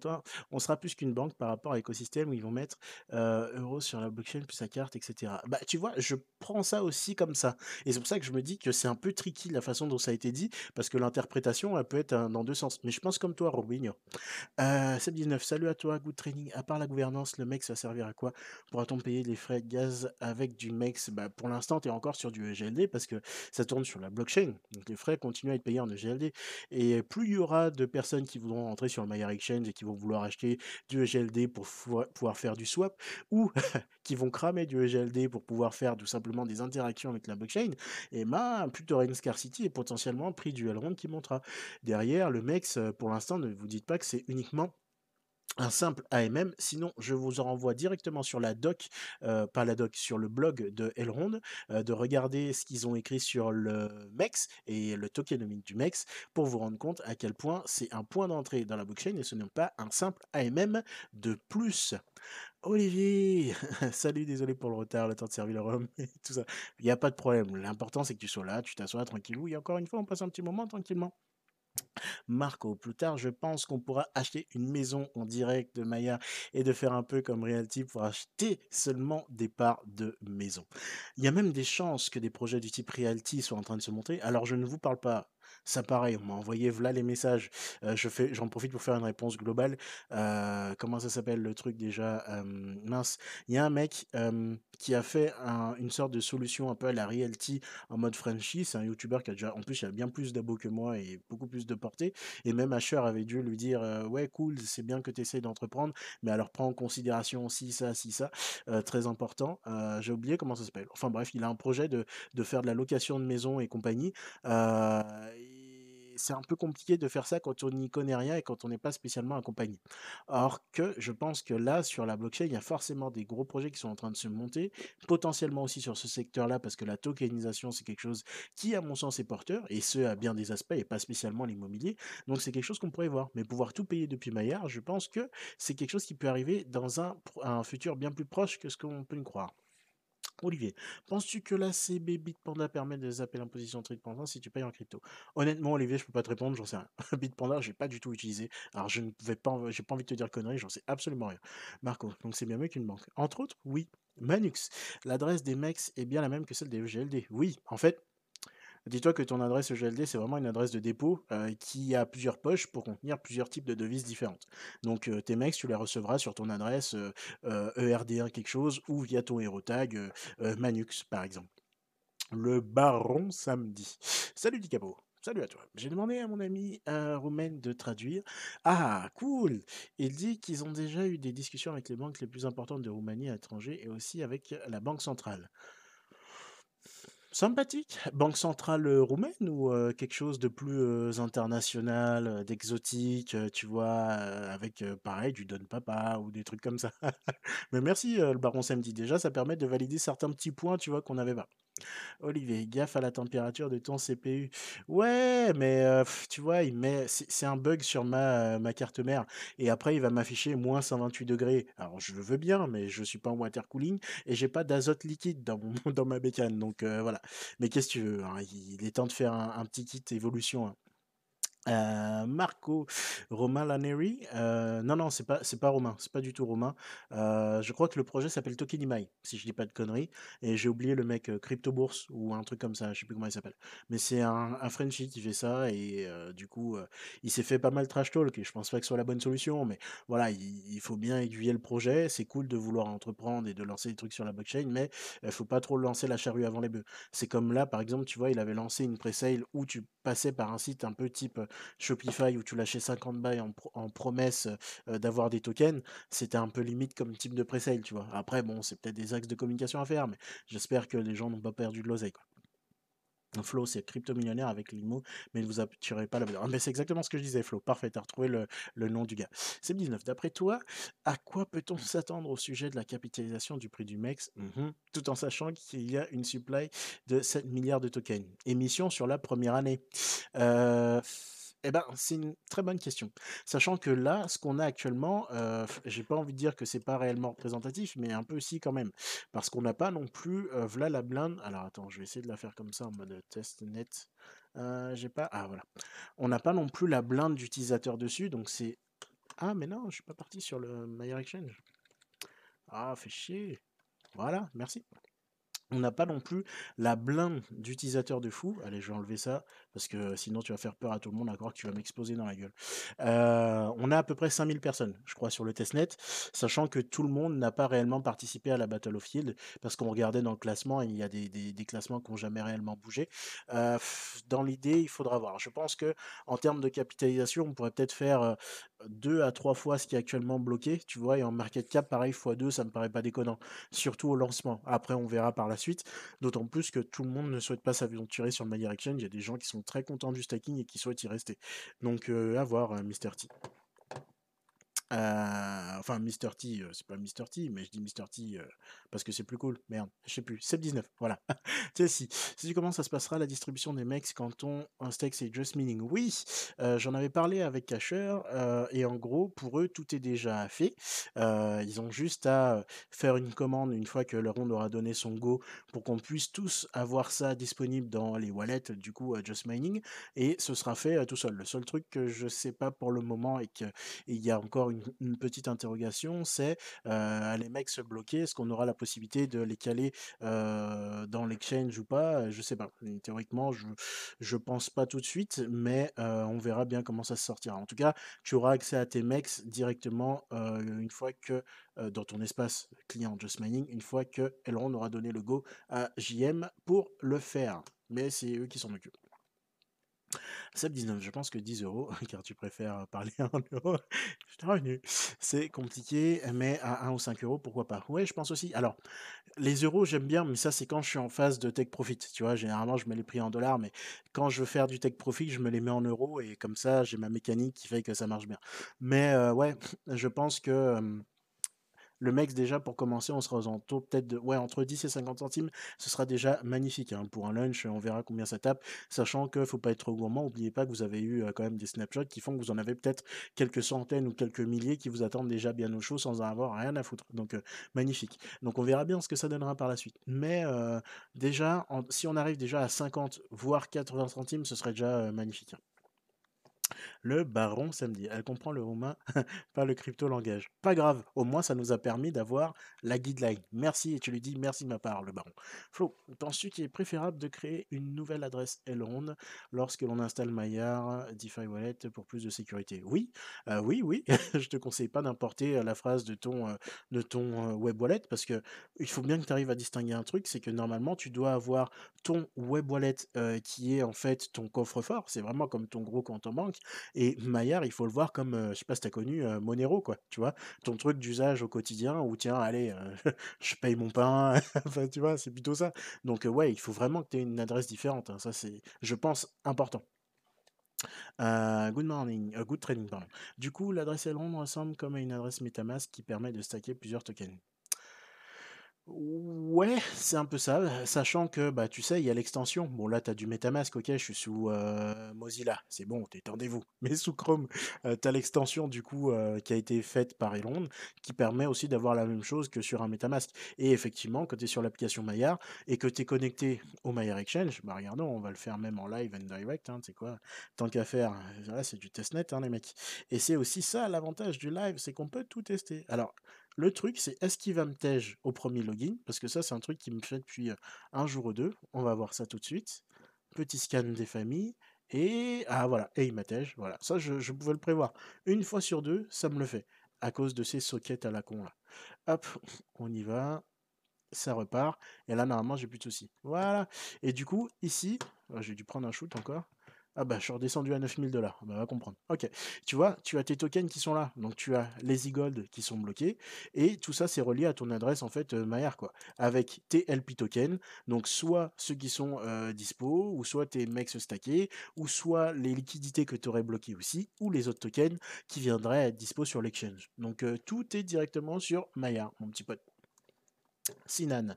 A: On sera plus qu'une banque par rapport à l'écosystème où ils vont mettre euh, euros sur la blockchain plus sa carte, etc. Bah, tu vois, je prends ça aussi comme ça. Et c'est pour ça que je me dis que c'est un peu tricky la façon dont ça a été dit, parce que l'interprétation, elle peut être dans deux sens. Mais je pense comme toi, Robinho. Euh, 19 salut à toi, good training. À part la gouvernance, le MEX va servir à quoi? Pourra-t-on payer les frais de gaz avec du MEX? Bah, Pour l'instant, tu es encore sur du GLD parce que ça tourne sur la blockchain. Donc les frais continuent à être payés en EGLD. Et plus il y aura de personnes qui voudront entrer sur le Maillard Exchange et qui vont vouloir acheter du EGLD pour pouvoir faire du swap, ou qui vont cramer du EGLD pour pouvoir faire tout simplement des interactions avec la blockchain, et ben plus tu auras une scarcity et potentiellement le prix du Elrond qui montera. Derrière, le MEX, pour l'instant, ne vous dites pas que c'est uniquement un simple AMM. Sinon, je vous en renvoie directement sur la doc, euh, pas la doc, sur le blog de Elrond, euh, de regarder ce qu'ils ont écrit sur le MEX et le tokenomic du MEX pour vous rendre compte à quel point c'est un point d'entrée dans la blockchain et ce n'est pas un simple AMM de plus. Olivier, salut, désolé pour le retard, le temps de servir le rhum et tout ça. Il n'y a pas de problème. L'important, c'est que tu sois là, tu t'assois tranquillou. Et encore une fois, on passe un petit moment tranquillement. Marco, plus tard, je pense qu'on pourra acheter une maison en direct de Maya et de faire un peu comme Realty pour acheter seulement des parts de maison. Il y a même des chances que des projets du type Realty soient en train de se monter. Alors, je ne vous parle pas ça pareil, on m'a envoyé voilà les messages. je fais, j'en profite pour faire une réponse globale. comment ça s'appelle le truc déjà? Mince, il y a un mec qui a fait une sorte de solution un peu à la realty en mode Frenchy. C'est un YouTuber qui a déjà, en plus, il a bien plus d'abos que moi et beaucoup plus de portée. Et même Asher avait dû lui dire ouais cool, c'est bien que tu essaies d'entreprendre, mais alors prends en considération aussi ça, si ça, très important. J'ai oublié comment ça s'appelle. Enfin bref, il a un projet de, de faire de la location de maison et compagnie c'est un peu compliqué de faire ça quand on n'y connaît rien et quand on n'est pas spécialement accompagné. Or que je pense que là, sur la blockchain, il y a forcément des gros projets qui sont en train de se monter, potentiellement aussi sur ce secteur-là, parce que la tokenisation, c'est quelque chose qui, à mon sens, est porteur, et ce, à bien des aspects, et pas spécialement l'immobilier. Donc c'est quelque chose qu'on pourrait voir. Mais pouvoir tout payer depuis Maillard, je pense que c'est quelque chose qui peut arriver dans un, futur bien plus proche que ce qu'on peut le croire. Olivier, penses-tu que la CB Bitpanda permet de zapper l'imposition trade pendant si tu payes en crypto? Honnêtement, Olivier, je peux pas te répondre, j'en sais rien. Bitpanda, j'ai pas du tout utilisé. Alors, je ne vais pas, j'ai pas envie de te dire conneries, j'en sais absolument rien. Marco, donc c'est bien mieux qu'une banque. Entre autres, oui. Manux, l'adresse des MEX est bien la même que celle des EGLD. Oui, en fait, Dis-toi que ton adresse EGLD, c'est vraiment une adresse de dépôt euh, qui a plusieurs poches pour contenir plusieurs types de devises différentes. Donc euh, tes mecs, tu les recevras sur ton adresse ERD1 euh, quelque chose ou via ton HeroTag Manux par exemple. Le baron samedi. Salut Dicapo. Salut à toi. J'ai demandé à mon ami roumain de traduire. Ah, cool Il dit qu'ils ont déjà eu des discussions avec les banques les plus importantes de Roumanie à l'étranger et aussi avec la Banque centrale. Sympathique. Banque centrale roumaine ou quelque chose de plus international, d'exotique, tu vois, avec pareil du Don Papa ou des trucs comme ça? Mais merci le Baron Samedi. Déjà, ça permet de valider certains petits points, tu vois, qu'on n'avait pas. Olivier, gaffe à la température de ton CPU. Ouais, mais euh, tu vois, il met, c'est un bug sur ma, euh, ma carte mère. Et après, il va m'afficher moins 128 degrés. Alors, je le veux bien, mais je suis pas en water cooling et j'ai pas d'azote liquide dans, dans ma bécane. Donc, euh, voilà. Mais qu'est-ce que tu veux hein, Il est temps de faire un, un petit kit évolution. hein. Euh, Marco Romain Laneri, euh, non non c'est pas c'est pas Romain, c'est pas du tout Romain. Euh, je crois que le projet s'appelle Tokenimai, si je dis pas de conneries. Et j'ai oublié le mec Crypto Bourse ou un truc comme ça, je sais plus comment il s'appelle. Mais c'est un, un Frenchie qui fait ça et du coup il s'est fait pas mal trash talk et je pense pas que ce soit la bonne solution. Mais voilà, il, il faut bien aiguiller le projet. C'est cool de vouloir entreprendre et de lancer des trucs sur la blockchain, mais il faut pas trop lancer la charrue avant les bœufs. C'est comme là par exemple, tu vois, il avait lancé une presale où tu passais par un site un peu type Shopify où tu lâchais 50 bails en, pro- en promesse euh, d'avoir des tokens, c'était un peu limite comme type de presale, tu vois. Après, bon, c'est peut-être des axes de communication à faire, mais j'espère que les gens n'ont pas perdu de l'oseille, quoi. Flo, c'est crypto-millionnaire avec l'IMO, mais ne vous appuierez pas la valeur. Ah, mais c'est exactement ce que je disais, Flo. Parfait, t'as retrouvé le, le nom du gars. C'est 19. D'après toi, à quoi peut-on s'attendre au sujet de la capitalisation du prix du MEX, Mhm. tout en sachant qu'il y a une supply de 7 milliards de tokens Émission sur la première année. Euh, eh ben, c'est une très bonne question. Sachant que là, ce qu'on a actuellement, euh, j'ai pas envie de dire que c'est pas réellement représentatif, mais un peu si quand même. Parce qu'on n'a pas non plus, euh, voilà la blinde. Alors attends, je vais essayer de la faire comme ça en mode test net. Euh, j'ai pas. Ah voilà. On n'a pas non plus la blinde d'utilisateurs dessus, donc c'est. Ah mais non, je suis pas parti sur le Meilleur Exchange. Ah, fait chier. Voilà, merci. On n'a pas non plus la blinde d'utilisateurs de fou. Allez, je vais enlever ça parce que sinon tu vas faire peur à tout le monde, encore que tu vas m'exploser dans la gueule. Euh, on a à peu près 5000 personnes, je crois, sur le testnet, sachant que tout le monde n'a pas réellement participé à la Battle of Field parce qu'on regardait dans le classement, il y a des, classements qui n'ont jamais réellement bougé. Euh, dans l'idée, il faudra voir. Je pense que en termes de capitalisation, on pourrait peut-être faire euh, deux à trois fois ce qui est actuellement bloqué, tu vois, et en market cap, pareil, fois deux, ça me paraît pas déconnant surtout au lancement. Après, on verra par la suite, d'autant plus que tout le monde ne souhaite pas s'aventurer sur le Maillard Exchange. Il y a des gens qui sont très contents du stacking et qui souhaitent y rester. Donc, euh, à voir, euh, Mr. T. Enfin, Mr. T, euh, c'est pas Mr. T, mais je dis Mr. T euh, parce que c'est plus cool. Merde, je sais plus. C'est 19, voilà. tu sais, si, si comment ça se passera la distribution des mecs quand on un c'est just meaning? Oui, euh, j'en avais parlé avec Casher euh, et en gros, pour eux, tout est déjà fait. Ils ont juste à faire une commande une fois que le rond aura donné son go pour qu'on puisse tous avoir ça disponible dans les wallets du coup just mining et ce sera fait tout seul. Le seul truc que je sais pas pour le moment et que et il y a encore une, une petite interrogation, c'est euh, les mecs se bloquer, est-ce qu'on aura la possibilité de les caler dans l'exchange ou pas? Je sais pas. Théoriquement, je je pense pas tout de suite, mais on verra bien comment ça se sortira. En tout cas, tu auras accès à tes mecs directement une fois que dans ton espace client Just Mining, une fois que Elrond aura donné le go à JM pour le faire. Mais c'est eux qui s'en occupent. Seb 19, je pense que 10 euros, car tu préfères parler en euros. Je t'ai revenu. C'est compliqué, mais à 1 ou 5 euros, pourquoi pas? Ouais, je pense aussi. Alors, les euros, j'aime bien, mais ça, c'est quand je suis en phase de take profit. Tu vois, généralement, je mets les prix en dollars, mais quand je veux faire du take profit, je me les mets en euros, et comme ça, j'ai ma mécanique qui fait que ça marche bien. Mais euh, ouais, je pense que. euh, le MEX, déjà, pour commencer, on sera aux alentours peut-être de, ouais, entre 10 et 50 centimes. Ce sera déjà magnifique. hein. Pour un lunch, on verra combien ça tape. Sachant qu'il ne faut pas être trop gourmand. N'oubliez pas que vous avez eu euh, quand même des snapshots qui font que vous en avez peut-être quelques centaines ou quelques milliers qui vous attendent déjà bien au chaud sans en avoir rien à foutre. Donc, euh, magnifique. Donc, on verra bien ce que ça donnera par la suite. Mais euh, déjà, si on arrive déjà à 50, voire 80 centimes, ce serait déjà magnifique. Le baron samedi. Elle comprend le roumain, pas le crypto-langage. Pas grave, au moins ça nous a permis d'avoir la guideline. Merci, et tu lui dis merci de ma part, le baron. Flo, penses-tu qu'il est préférable de créer une nouvelle adresse Elrond lorsque l'on installe Maillard DeFi Wallet pour plus de sécurité? Oui, euh, oui, oui. Je te conseille pas d'importer euh, la phrase de ton, euh, web wallet parce que il faut bien que tu arrives à distinguer un truc, c'est que normalement tu dois avoir ton web wallet qui est en fait ton coffre-fort, c'est vraiment comme ton gros compte en banque et Maillard, il faut le voir comme, euh, je sais pas si tu as connu Monero, quoi, tu vois, ton truc d'usage au quotidien où, tiens, allez, je paye mon pain, enfin, tu vois, c'est plutôt ça. Donc, ouais, il faut vraiment que tu aies une adresse différente, hein, ça, c'est, je pense, important. Good morning, good trading, pardon. Du coup, l'adresse Elrond ressemble comme à une adresse MetaMask qui permet de stacker plusieurs tokens. Ouais, c'est un peu ça, sachant que, bah, tu sais, il y a l'extension. Bon là, tu as du MetaMask, OK, je suis sous, heu, Mozilla, c'est bon, détendez-vous. Mais sous Chrome, heu, tu as l'extension du coup, heu, qui a été faite par Elon, qui permet aussi d'avoir la même chose que sur un MetaMask. Et effectivement, quand tu es sur l'application Maillard et que tu es connecté au Maillard Exchange, bah, regardons, on va le faire même en live and direct, hein, tu sais quoi? Tant qu'à faire, heu, voilà, c'est du testnet, hein, les mecs. Et c'est aussi ça l'avantage du live, c'est qu'on peut tout tester. Alors, le truc, c'est est-ce qu'il va me tège au premier login? Parce que ça, c'est un truc qui me fait depuis, heu, 1 jour ou 2. On va voir ça tout de suite. Petit scan des familles et ah voilà, et il m'attège, voilà. Ça, je pouvais le prévoir. Une fois sur 2, ça me le fait, à cause de ces sockets à la con. Hop, on y va, ça repart et là, normalement, j'ai plus de soucis. Voilà et du coup, ici, oh, j'ai dû prendre un shoot encore. Ah bah, je suis redescendu à 9 000 $. Bah, va comprendre. OK. Tu vois, tu as tes tokens qui sont là. Donc tu as les e-gold qui sont bloqués et tout ça, c'est relié à ton adresse en fait, heu, Maillard quoi, avec tes LP tokens, donc soit ceux qui sont, heu, dispo ou soit tes MEX stackés ou soit les liquidités que tu aurais bloquées aussi ou les autres tokens qui viendraient être dispo sur l'exchange. Donc heu, tout est directement sur Maillard, mon petit pote. Sinan.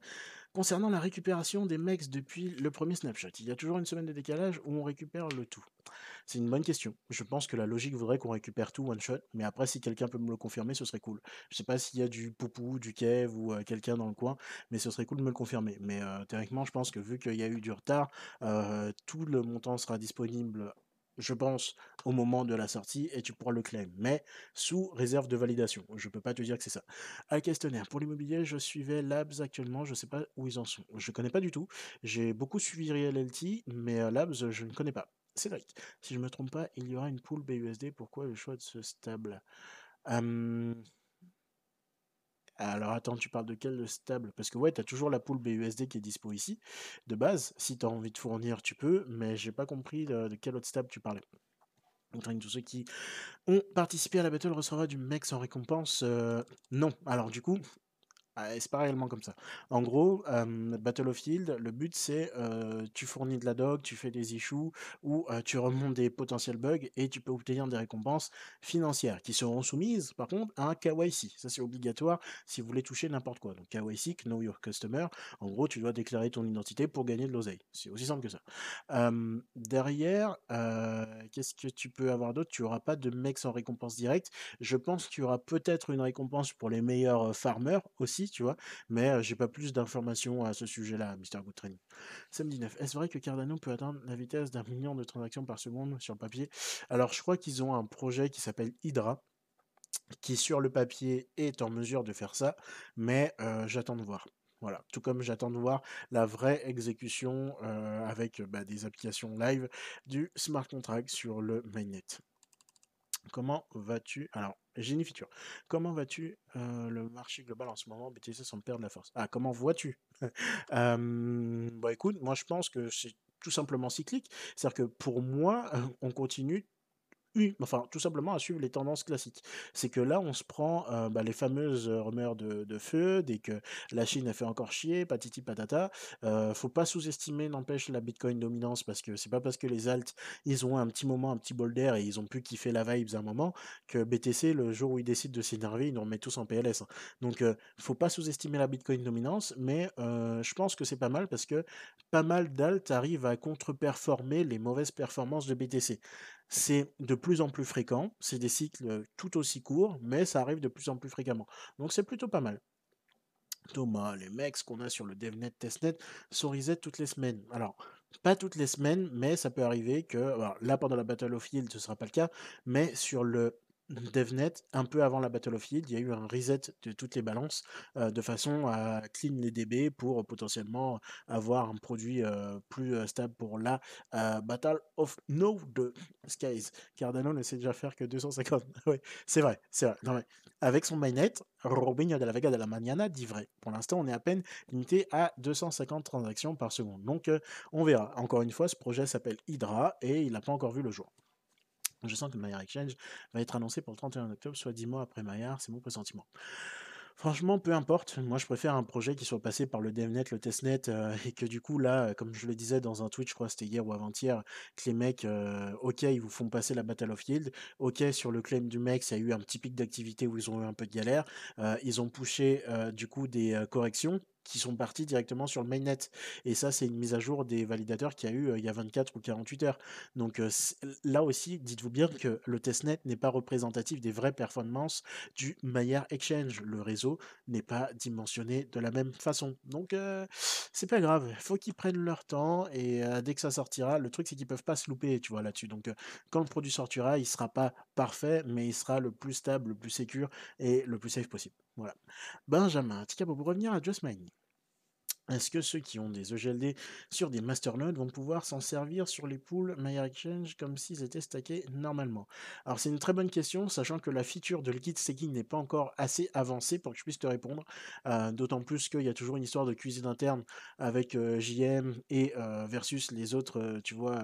A: Concernant la récupération des MEX depuis le premier snapshot, il y a toujours une semaine de décalage où on récupère le tout? C'est une bonne question. Je pense que la logique voudrait qu'on récupère tout one shot, mais après si quelqu'un peut me le confirmer, ce serait cool. Je sais pas s'il y a du Poupou, du Kev ou heu, quelqu'un dans le coin, mais ce serait cool de me le confirmer. Mais heu, théoriquement, je pense que vu qu'il y a eu du retard, heu, tout le montant sera disponible je pense, au moment de la sortie et tu pourras le claim, mais sous réserve de validation. Je peux pas te dire que c'est ça. À questionnaire, pour l'immobilier, je suivais Labs actuellement, je sais pas où ils en sont. Je connais pas du tout. J'ai beaucoup suivi RealLT, mais euh, Labs, je ne connais pas. Cédric, si je me trompe pas, il y aura une pool BUSD. Pourquoi le choix de ce stable? Alors attends, tu parles de quel stable? Parce que ouais, tu toujours la pool BUSD qui est dispo ici, de base. Si tu as envie de fournir, tu peux, mais j'ai pas compris de, quel autre stable tu parlais. Enfin, tous ceux qui ont participé à la battle recevront du MEX en récompense. euh, non. Alors du coup, c'est pas réellement comme ça. En gros, euh, Battlefield, le but c'est euh, tu fournis de la doc, tu fais des issues ou tu remontes des potentiels bugs et tu peux obtenir des récompenses financières qui seront soumises par contre à un KYC. Ça c'est obligatoire si vous voulez toucher n'importe quoi. Donc KYC, Know Your Customer. En gros, tu dois déclarer ton identité pour gagner de l'oseille. C'est aussi simple que ça. Derrière, qu'est-ce que tu peux avoir d'autre? Tu auras pas de mecs en récompense directe. Je pense qu'il y aura peut-être une récompense pour les meilleurs farmers aussi, tu vois, mais euh, j'ai pas plus d'informations à ce sujet-là, Mr. Good Training. Samedi 9. Est-ce vrai que Cardano peut atteindre la vitesse d'un million de transactions par seconde sur le papier? Alors, je crois qu'ils ont un projet qui s'appelle Hydra qui sur le papier est en mesure de faire ça, mais j'attends de voir. Voilà, tout comme j'attends de voir la vraie exécution avec bah, des applications live du smart contract sur le mainnet. Comment vas-tu Alors, une feature. Comment vas-tu euh, le marché global en ce moment BTC semble perdre la force? Ah, comment vois-tu? Euh, Bah écoute, moi je pense que c'est tout simplement cyclique. C'est-à-dire que pour moi, on continue enfin, tout simplement à suivre les tendances classiques. C'est que là, on se prend euh, bah, les fameuses euh, rumeurs de, feu, dès que la Chine a fait encore chier, patiti patata. Euh, faut pas sous-estimer, n'empêche, la Bitcoin dominance, parce que c'est pas parce que les alts, ils ont un petit moment, un petit bol d'air, et ils ont pu kiffer la vibes un moment, que BTC, le jour où ils décident de s'énerver, ils nous remettent tous en PLS. hein. Donc, faut pas sous-estimer la Bitcoin dominance, mais je pense que c'est pas mal, parce que pas mal d'alts arrivent à contre-performer les mauvaises performances de BTC. C'est de plus en plus fréquent, c'est des cycles tout aussi courts, mais ça arrive de plus en plus fréquemment. Donc c'est plutôt pas mal. Thomas, les mecs qu'on a sur le DevNet, TestNet sont reset toutes les semaines. Alors, pas toutes les semaines, mais ça peut arriver que, alors, là pendant la Battle of Field, ce ne sera pas le cas, mais sur le DevNet, un peu avant la Battle of Field, il y a eu un reset de toutes les balances euh, de façon à clean les DB pour potentiellement avoir un produit euh, plus euh, stable pour la euh, Battle of No de Skies. Cardano ne sait déjà faire que 250. oui, c'est vrai, c'est vrai. Avec son mainnet, Robinho de la Vega de la Mañana dit vrai. Pour l'instant, on est à peine limité à 250 transactions par seconde. Donc, euh, on verra. Encore une fois, ce projet s'appelle Hydra et il n'a pas encore vu le jour. Je sens que Maillard Exchange va être annoncé pour le 31 octobre, soit 10 mois après Maillard, c'est mon pressentiment. Franchement, peu importe. Moi, je préfère un projet qui soit passé par le DevNet, le testnet, euh, et que du coup, là, euh, comme je le disais dans un tweet, je crois c'était hier ou avant-hier, que les mecs, euh, ok, ils vous font passer la Battle of Yield, ok, sur le claim du mec, y a eu un petit pic d'activité où ils ont eu un peu de galère, ils ont poussé du coup des corrections, qui sont partis directement sur le mainnet. Et ça, c'est une mise à jour des validateurs qu'il y a eu il y a 24 ou 48 heures. Donc là aussi, dites-vous bien que le testnet n'est pas représentatif des vraies performances du Maillard Exchange. Le réseau n'est pas dimensionné de la même façon. Donc c'est pas grave, faut qu'ils prennent leur temps et dès que ça sortira, le truc c'est qu'ils peuvent pas se louper, tu vois, là-dessus. Donc quand le produit sortira, il sera pas parfait, mais il sera le plus stable, le plus secure et le plus safe possible. Voilà. Benjamin, Ticabo, pour revenir à Just Mining. Est-ce que ceux qui ont des EGLD sur des masternodes vont pouvoir s'en servir sur les pools Exchange comme s'ils étaient stackés normalement? Alors c'est une très bonne question, sachant que la feature de liquid staking n'est pas encore assez avancée pour que je puisse te répondre, euh, d'autant plus qu'il y a toujours une histoire de cuisine interne avec euh, JM et euh, versus les autres, tu vois,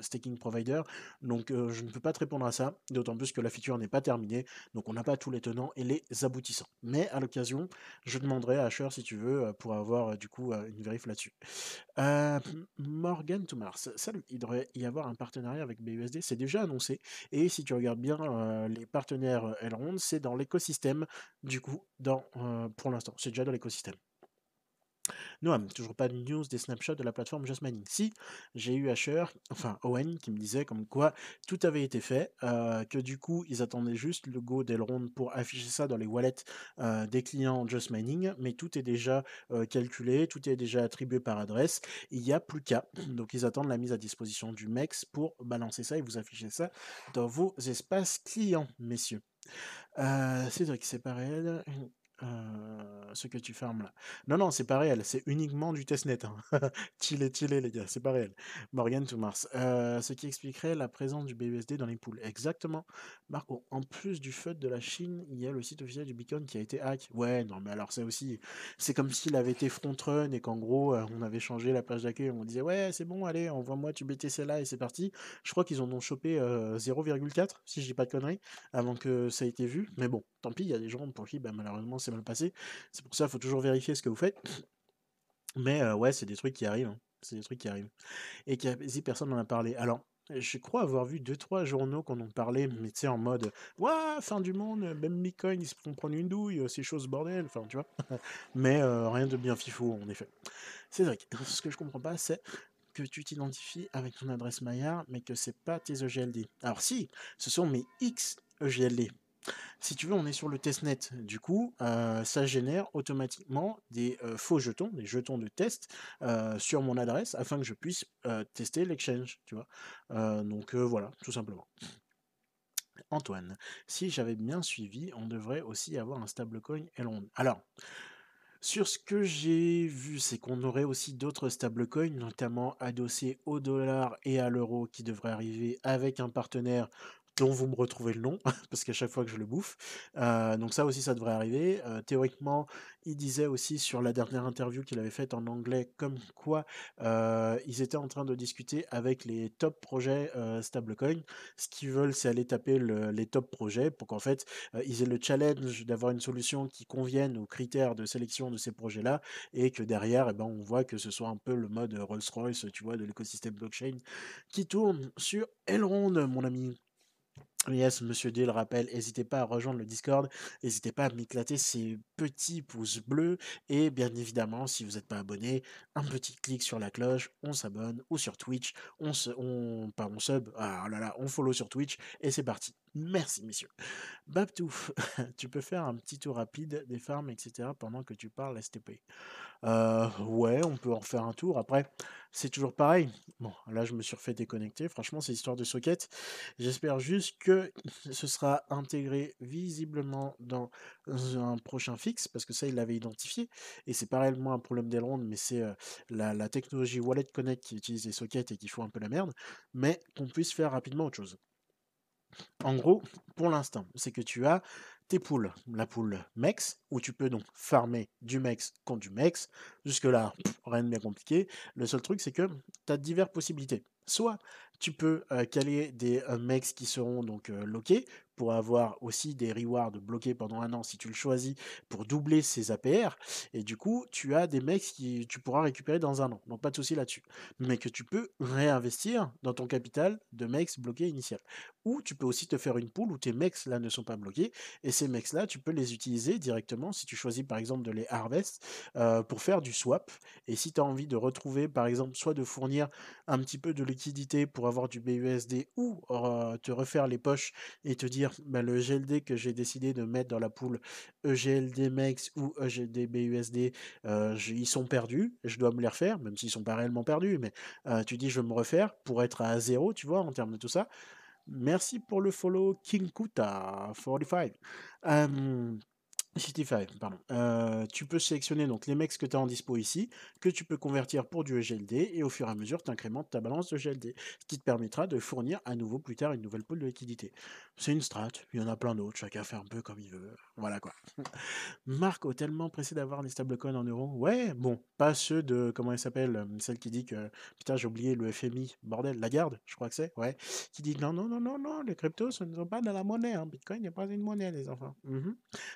A: staking providers. Donc je ne peux pas te répondre à ça, d'autant plus que la feature n'est pas terminée, donc on n'a pas tous les tenants et les aboutissants. Mais à l'occasion, je demanderai à Asher si tu veux pour avoir du coup une vérif là-dessus. Morgan to Mars, salut, il devrait y avoir un partenariat avec BUSD, c'est déjà annoncé, et si tu regardes bien les partenaires Elrond, c'est dans l'écosystème, du coup, dans, pour l'instant, c'est déjà dans l'écosystème. Noam, toujours pas de news des snapshots de la plateforme Just Mining. Si, j'ai eu Asher, enfin Owen, qui me disait comme quoi tout avait été fait, euh, que du coup, ils attendaient juste le go d'Elrond pour afficher ça dans les wallets euh, des clients Just Mining, mais tout est déjà euh, calculé, tout est déjà attribué par adresse. Il n'y a plus qu'à. Donc, ils attendent la mise à disposition du MEX pour balancer ça et vous afficher ça dans vos espaces clients, messieurs. Cédric, c'est pas réel. Euh, ce que tu fermes là. Non, non, c'est pas réel, c'est uniquement du testnet. Hein. chillez, chillez les gars, c'est pas réel. Morgan to Mars. Euh, ce qui expliquerait la présence du BUSD dans les poules. Exactement. Marco, en plus du FUD de la Chine, il y a le site officiel du Bitcoin qui a été hack. Ouais, non, mais alors c'est aussi, c'est comme s'il avait été front run et qu'en gros, euh, on avait changé la page d'accueil. On disait, ouais, c'est bon, allez, envoie-moi tu BTC là et c'est parti. Je crois qu'ils en ont chopé 0,4, si je dis pas de conneries, avant que ça ait été vu. Mais bon, tant pis, il y a des gens pour qui, bah, malheureusement, c'est mal passé. C'est pour ça, il faut toujours vérifier ce que vous faites. Mais euh, ouais, c'est des trucs qui arrivent. Hein. C'est des trucs qui arrivent. Et quasi personne n'en a parlé. Alors, je crois avoir vu deux trois journaux qu'on en parlait, mais tu sais, en mode Ouah, fin du monde, même Bitcoin, ils se font prendre une douille, c'est chose bordel, enfin, tu vois. mais euh, rien de bien fifou, en effet. C'est vrai. Ce que je comprends pas, c'est que tu t'identifies avec ton adresse Maillard, mais que c'est pas tes EGLD. Alors, si, ce sont mes X EGLD. Si tu veux, on est sur le testnet. Du coup, euh, ça génère automatiquement des euh, faux jetons, des jetons de test euh, sur mon adresse afin que je puisse tester l'exchange. Tu vois. donc voilà, tout simplement. Antoine, si j'avais bien suivi, on devrait aussi avoir un stablecoin Elrond. Alors, sur ce que j'ai vu, c'est qu'on aurait aussi d'autres stablecoins, notamment adossés au dollar et à l'euro, qui devraient arriver avec un partenaire dont vous me retrouvez le nom, parce qu'à chaque fois que je le bouffe. Euh, donc ça aussi, ça devrait arriver. Euh, théoriquement, il disait aussi sur la dernière interview qu'il avait faite en anglais, comme quoi euh, ils étaient en train de discuter avec les top projets stablecoin. Ce qu'ils veulent, c'est aller taper les top projets pour qu'en fait, ils aient le challenge d'avoir une solution qui convienne aux critères de sélection de ces projets-là, et que derrière, eh ben, on voit que ce soit un peu le mode Rolls-Royce, tu vois, de l'écosystème blockchain qui tourne sur Elrond, mon ami. Yes, monsieur D le rappelle, n'hésitez pas à rejoindre le Discord, n'hésitez pas à m'éclater ces petits pouces bleus, et bien évidemment, si vous n'êtes pas abonné, un petit clic sur la cloche, on s'abonne, ou sur Twitch, on se, on, pas on sub, ah là là, on follow sur Twitch, et c'est parti. Merci, messieurs. Babtouf, tu peux faire un petit tour rapide des farms, etc. pendant que tu parles STP. Euh, ouais, on peut en faire un tour. Après, c'est toujours pareil. Bon, là, je me suis refait déconnecter. Franchement, c'est histoire de socket. J'espère juste que ce sera intégré visiblement dans un prochain fixe, parce que ça, il l'avait identifié. Et c'est pas réellement un problème d'Elrond, mais c'est euh, la, la, technologie Wallet Connect qui utilise les sockets et qui fout un peu la merde. Mais qu'on puisse faire rapidement autre chose. En gros, pour l'instant, c'est que tu as tes poules. La poule MEX, où tu peux donc farmer du MEX contre du MEX. Jusque-là, rien de bien compliqué. Le seul truc, c'est que tu as diverses possibilités. Soit tu peux caler des mecs qui seront donc loqués pour avoir aussi des rewards bloqués pendant un an si tu le choisis pour doubler ses APR. Et du coup, tu as des mecs qui tu pourras récupérer dans un an. Donc pas de souci là-dessus. Mais que tu peux réinvestir dans ton capital de mecs bloqués initial. Ou tu peux aussi te faire une poule où tes mecs là ne sont pas bloqués. Et ces mecs là, tu peux les utiliser directement si tu choisis par exemple de les harvest pour faire du swap. Et si tu as envie de retrouver par exemple soit de fournir un petit peu de liquidité pour avoir du BUSD ou te refaire les poches et te dire bah, le GLD que j'ai décidé de mettre dans la poule EGLD MEX ou EGLD BUSD, euh, ils sont perdus, je dois me les refaire, même s'ils sont pas réellement perdus, mais euh, tu dis je vais me refaire pour être à zéro, tu vois, en termes de tout ça. Merci pour le follow King Kuta 45. 55, pardon. Euh, tu peux sélectionner donc les mecs que tu as en dispo ici, que tu peux convertir pour du EGLD, et au fur et à mesure, tu incrémentes ta balance de GLD, ce qui te permettra de fournir à nouveau plus tard une nouvelle pool de liquidité. C'est une strat, il y en a plein d'autres, chacun fait un peu comme il veut. Voilà quoi. Marco, tellement pressé d'avoir des stablecoins en euros. Ouais, bon, pas ceux de, comment elle s'appelle, euh, celle qui dit que, putain, j'ai oublié le FMI, bordel, la garde, je crois que c'est, ouais, qui dit non, non, non, non, non, les cryptos, ce ne sont pas de la monnaie, hein. Bitcoin n'est pas une monnaie, les enfants. Mmh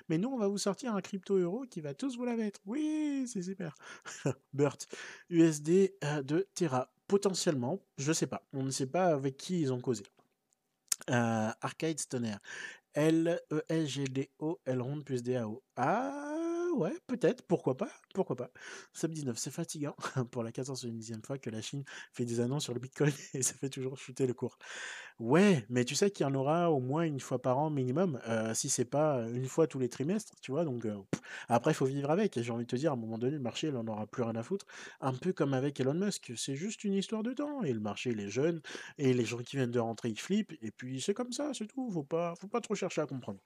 A: Mais nous, on va vous sortir un crypto euro qui va tous vous la mettre. Oui, c'est super. Burt, USD euh, de Terra. Potentiellement, je sais pas. On ne sait pas avec qui ils ont causé. Euh, Arcade Stoner. L-E-L-G-D-O, L ronde plus D-A-O. Ah ouais, peut-être, pourquoi pas, pourquoi pas. Sub 19, c'est fatigant pour la 470e fois que la Chine fait des annonces sur le Bitcoin et ça fait toujours chuter le cours. Ouais, mais tu sais qu'il y en aura au moins une fois par an minimum, euh, si c'est pas une fois tous les trimestres, tu vois. Donc euh, après, il faut vivre avec. J'ai envie de te dire, à un moment donné, le marché, il en aura plus rien à foutre. Un peu comme avec Elon Musk, c'est juste une histoire de temps. Et le marché, il est jeune, et les gens qui viennent de rentrer, ils flippent. Et puis c'est comme ça, c'est tout. Faut pas, faut pas trop chercher à comprendre.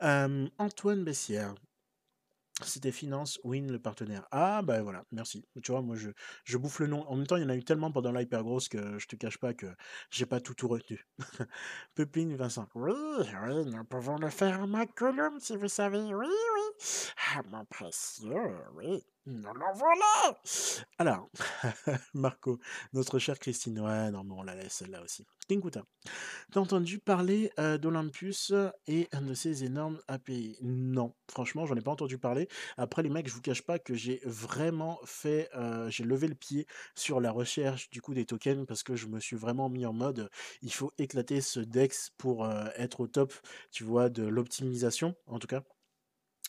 A: Antoine Bessière. C'était Finance Win, le partenaire. Ah, bah voilà, merci. Tu vois, moi, je, je bouffe le nom. En même temps, il y en a eu tellement pendant l'hyper grosse que je te cache pas que j'ai pas tout, tout retenu. Pepline Vincent. Oui, oui, nous pouvons le faire ma colonne, si vous savez. Oui, oui. Ah, mon précieux, oui. Nous l'en Alors, Marco, notre chère Christine. Ouais, non, mais on la laisse celle-là aussi. T'as entendu parler euh, d'Olympus et de ces énormes API Non, franchement, j'en ai pas entendu parler. Après, les mecs, je vous cache pas que j'ai vraiment fait, euh, j'ai levé le pied sur la recherche du coup des tokens parce que je me suis vraiment mis en mode, il faut éclater ce DEX pour euh, être au top, tu vois, de l'optimisation, en tout cas.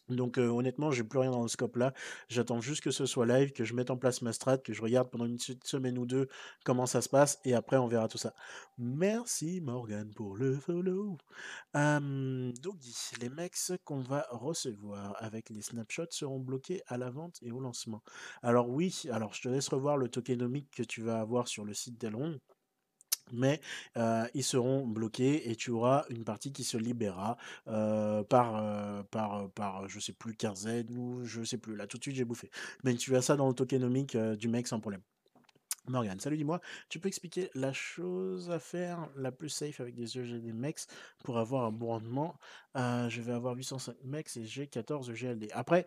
A: Donc honnêtement, honnêtement, j'ai plus rien dans le scope là. J'attends juste que ce soit live, que je mette en place ma strat, que je regarde pendant une semaine ou deux comment ça se passe, et après on verra tout ça. Merci Morgan pour le follow. Euh, les mecs qu'on va recevoir avec les snapshots seront bloqués à la vente et au lancement. Alors oui, alors je te laisse revoir le tokenomique que tu vas avoir sur le site d'Elrond mais ils seront bloqués et tu auras une partie qui se libérera par, par, par, je sais plus, quinzaine ou je sais plus. Là, tout de suite, j'ai bouffé. Mais tu as ça dans le tokenomique du mec sans problème. Morgan, salut, dis-moi, tu peux expliquer la chose à faire la plus safe avec des EGD MEX pour avoir un bon rendement Je vais avoir 805 MEX et j'ai 14 GLD. Après,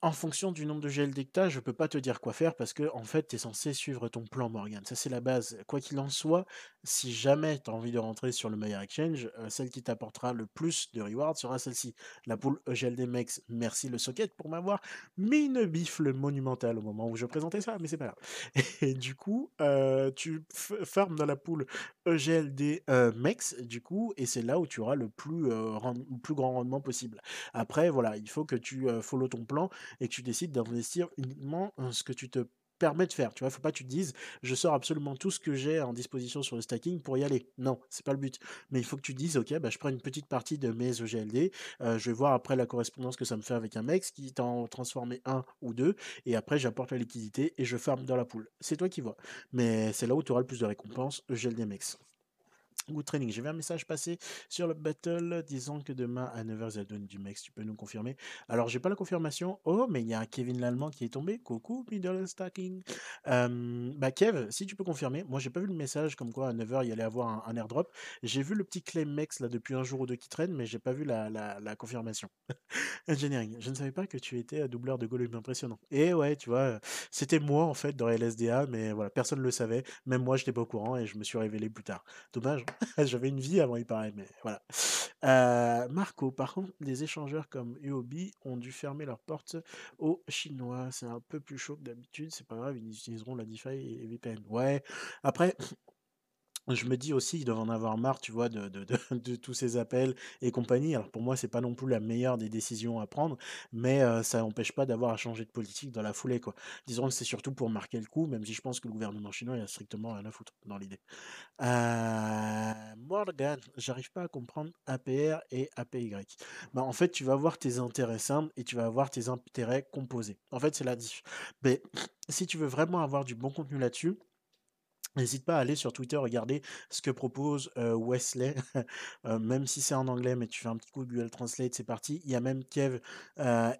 A: en fonction du nombre de GLD que tu as, je peux pas te dire quoi faire parce que en fait, tu es censé suivre ton plan Morgan. Ça, c'est la base. Quoi qu'il en soit, si jamais tu as envie de rentrer sur le meilleur exchange, euh, celle qui t'apportera le plus de rewards sera celle-ci. La poule EGLD Mex, merci le socket pour m'avoir mis une bifle monumentale au moment où je présentais ça, mais c'est pas grave. Et du coup, euh, tu farmes dans la poule EGLD euh, du coup, et c'est là où tu auras le plus, le plus grand rendement possible. Après, voilà, il faut que tu follow ton plan et que tu décides d'investir uniquement ce que tu te permets de faire. Tu vois, faut pas que tu dises, je sors absolument tout ce que j'ai en disposition sur le stacking pour y aller. Non, c'est pas le but. Mais il faut que tu dises, ok, bah, je prends une petite partie de mes EGLD, euh, je vais voir après la correspondance que ça me fait avec un mec qui t'en transformé un ou deux, et après j'apporte la liquidité et je ferme dans la poule. C'est toi qui vois. Mais c'est là où tu auras le plus de récompenses, EGLD MEX. Good training. J'ai vu un message passer sur le battle disant que demain à 9h Zadone du Mex, tu peux nous confirmer. Alors j'ai pas la confirmation. Oh, mais il y a un Kevin l'Allemand qui est tombé. Coucou, middle stacking. Euh, bah Kev, si tu peux confirmer, moi j'ai pas vu le message comme quoi à 9h il allait avoir un, airdrop. J'ai vu le petit claim Mex là depuis un jour ou deux qui traîne, mais j'ai pas vu la, la, confirmation. Engineering, je ne savais pas que tu étais doubleur de Gollum, impressionnant. Et ouais, tu vois, c'était moi en fait dans LSDA, mais voilà, personne ne le savait. Même moi, je n'étais pas au courant et je me suis révélé plus tard. Dommage. J'avais une vie avant, il paraît, mais voilà. Euh, Marco, par contre, les échangeurs comme UOB ont dû fermer leurs portes aux Chinois. C'est un peu plus chaud que d'habitude, c'est pas grave, ils utiliseront la DeFi et VPN. Ouais, après, je me dis aussi, ils doivent en avoir marre, tu vois, de, de, de, tous ces appels et compagnie. Alors pour moi, c'est pas non plus la meilleure des décisions à prendre, mais ça n'empêche pas d'avoir à changer de politique dans la foulée, quoi. Disons que c'est surtout pour marquer le coup, même si je pense que le gouvernement chinois, il a strictement rien à foutre dans l'idée. Morgan, j'arrive pas à comprendre APR et APY. Bah, en fait, tu vas avoir tes intérêts simples et tu vas avoir tes intérêts composés. En fait, c'est la diff. Mais si tu veux vraiment avoir du bon contenu là-dessus, N'hésite pas à aller sur Twitter regarder ce que propose Wesley, même si c'est en anglais, mais tu fais un petit coup de Google Translate, c'est parti. Il y a même Kev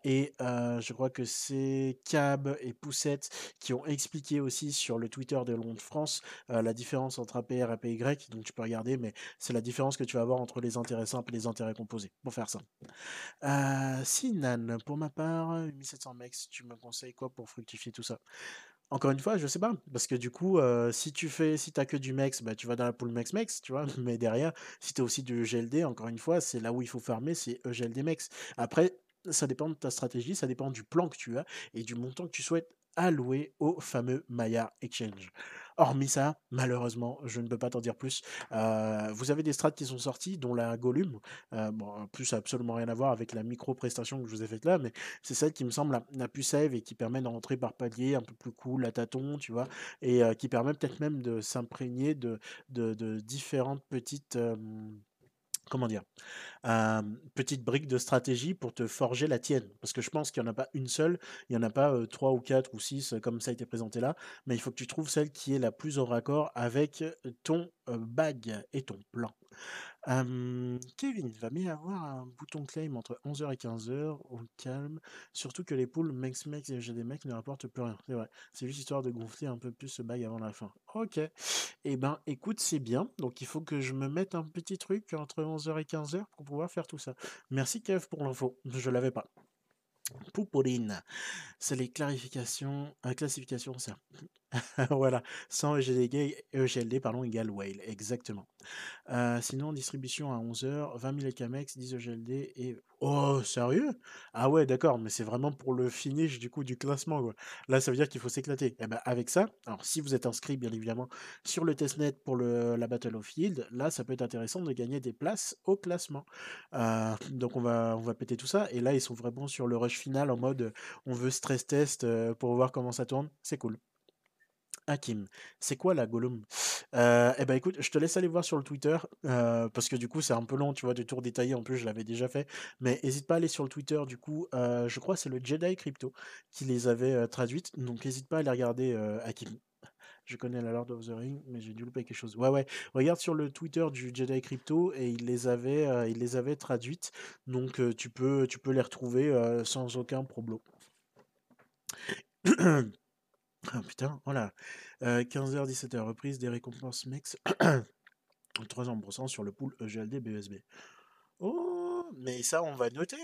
A: et je crois que c'est Cab et Poussette qui ont expliqué aussi sur le Twitter de Londres France la différence entre APR et APY. Donc tu peux regarder, mais c'est la différence que tu vas avoir entre les intérêts simples et les intérêts composés. Pour faire ça. Sinan, pour ma part, 1700 mecs, tu me conseilles quoi pour fructifier tout ça? Encore une fois, je sais pas, parce que du coup, euh, si tu fais, si t'as que du mex, bah, tu vas dans la pool mex mex, tu vois, mais derrière, si t'as aussi du EGLD, encore une fois, c'est là où il faut farmer, c'est EGLD mex. Après, ça dépend de ta stratégie, ça dépend du plan que tu as et du montant que tu souhaites allouer au fameux Maya Exchange. Hormis ça, malheureusement, je ne peux pas t'en dire plus. Euh, vous avez des strats qui sont sortis, dont la Gollum. Euh, en plus, ça n'a absolument rien à voir avec la micro-prestation que je vous ai faite là, mais c'est celle qui me semble la, plus safe et qui permet d'entrer par palier un peu plus cool, à tâton, tu vois, et euh, qui permet peut-être même de s'imprégner de, de, de, différentes petites comment dire, petite brique de stratégie pour te forger la tienne. Parce que je pense qu'il n'y en a pas une seule, il n'y en a pas trois ou quatre ou six comme ça a été présenté là, mais il faut que tu trouves celle qui est la plus au raccord avec ton bag et ton plan. Kevin, il va bien avoir un bouton claim entre 11h et 15h au calme, surtout que les poules Mex Mex et GD ne rapportent plus rien. C'est vrai, c'est juste histoire de gonfler un peu plus ce bag avant la fin. Ok, eh ben écoute, c'est bien, donc il faut que je me mette un petit truc entre 11h et 15h pour pouvoir faire tout ça. Merci Kev pour l'info, je l'avais pas. Poupoline, c'est les clarifications, euh, classifications, ça. voilà, sans EGLD, EGLD pardon, égale Whale, exactement. Euh, sinon, distribution à 11h, 20 000 KMX, 10 EGLD et... Oh, sérieux? Ah ouais, d'accord, mais c'est vraiment pour le finish du coup du classement. Là, ça veut dire qu'il faut s'éclater. Et eh ben, avec ça, alors si vous êtes inscrit bien évidemment sur le testnet pour le, la Battle of Field, là, ça peut être intéressant de gagner des places au classement. Euh, donc on va, on va péter tout ça. Et là, ils sont vraiment sur le rush final en mode on veut stress test euh, pour voir comment ça tourne. C'est cool. C'est quoi la Gollum? Euh, Eh ben écoute, je te laisse aller voir sur le Twitter, euh, parce que du coup c'est un peu long, tu vois, de tours détaillés, en plus je l'avais déjà fait, mais n'hésite pas à aller sur le Twitter, du coup, euh, je crois c'est le Jedi Crypto qui les avait traduites, donc n'hésite pas à les regarder, Hakim. Je connais la Lord of the Ring, mais j'ai dû louper quelque chose. Ouais, ouais. Regarde sur le Twitter du Jedi Crypto et il les avait, il les avait traduites. Donc tu peux, tu peux les retrouver sans aucun problème. Ah putain, voilà. 15h, 17h, reprise des récompenses MEX. 300% sur le pool EGLD BSB. Oh, mais ça, on va noter.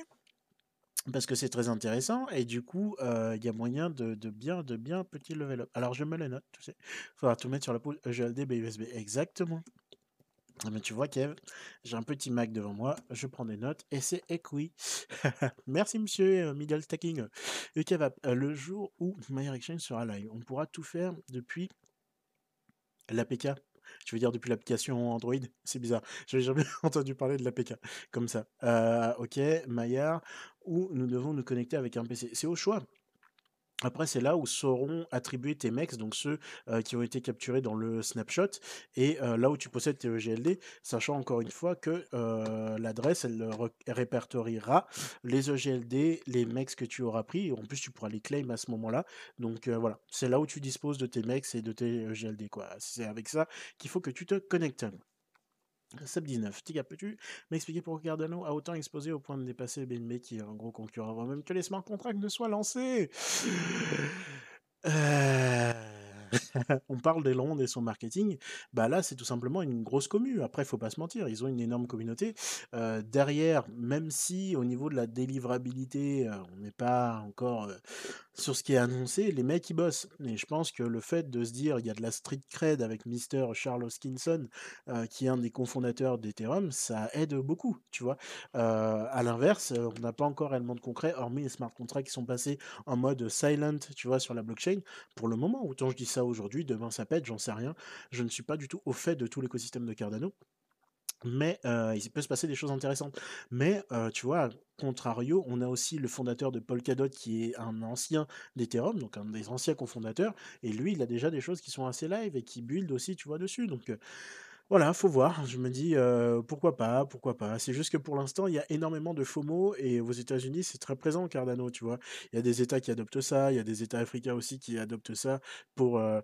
A: Parce que c'est très intéressant et du coup, il y a moyen de, de, bien, de bien petit level up. Alors, je me le note, tu sais. Faudra tout mettre sur le pool EGLD BSB. Exactement. Ah ben, tu vois, Kev, j'ai un petit Mac devant moi, je prends des notes et c'est écrit. Merci, monsieur euh, Miguel Stacking. Et Kev, euh, le jour où My Exchange sera live, on pourra tout faire depuis l'APK. Je veux dire depuis l'application Android, c'est bizarre. Je n'ai jamais entendu parler de l'APK comme ça. Euh, ok, Maillard, où nous devons nous connecter avec un PC. C'est au choix. Après, c'est là où seront attribués tes mecs, donc ceux qui ont été capturés dans le snapshot, et là où tu possèdes tes EGLD, sachant encore une fois que l'adresse, elle répertoriera les EGLD, les mecs que tu auras pris, en plus tu pourras les claim à ce moment-là. Donc voilà, c'est là où tu disposes de tes mecs et de tes EGLD. C'est avec ça qu'il faut que tu te connectes. Seb19, Tiga, peux-tu m'expliquer pourquoi Cardano a autant exposé au point de dépasser BNB qui est un gros concurrent avant même que les smart contracts ne soient lancés? Euh, on parle d'Elrond et son marketing, bah là c'est tout simplement une grosse commu. Après, faut pas se mentir, ils ont une énorme communauté. Derrière, même si au niveau de la délivrabilité, on n'est pas encore sur ce qui est annoncé, les mecs ils bossent. Et je pense que le fait de se dire il y a de la street cred avec Mr. Charles Hoskinson, qui est un des cofondateurs d'Ethereum, ça aide beaucoup, tu vois? à l'inverse, on n'a pas encore réellement de concret, hormis les smart contracts qui sont passés en mode silent, tu vois, sur la blockchain. Pour le moment, autant je dis ça aujourd'hui, demain ça pète, j'en sais rien. Je ne suis pas du tout au fait de tout l'écosystème de Cardano. Mais il peut se passer des choses intéressantes. Mais tu vois, contrario, on a aussi le fondateur de Polkadot qui est un ancien d'Ethereum, donc un des anciens cofondateurs, et lui, il a déjà des choses qui sont assez live et qui build aussi, tu vois, dessus. Donc voilà, faut voir. Je me dis, pourquoi pas, pourquoi pas. C'est juste que pour l'instant, il y a énormément de FOMO et aux États-Unis, c'est très présent, Cardano, tu vois. Il y a des États qui adoptent ça, il y a des États africains aussi qui adoptent ça pour la,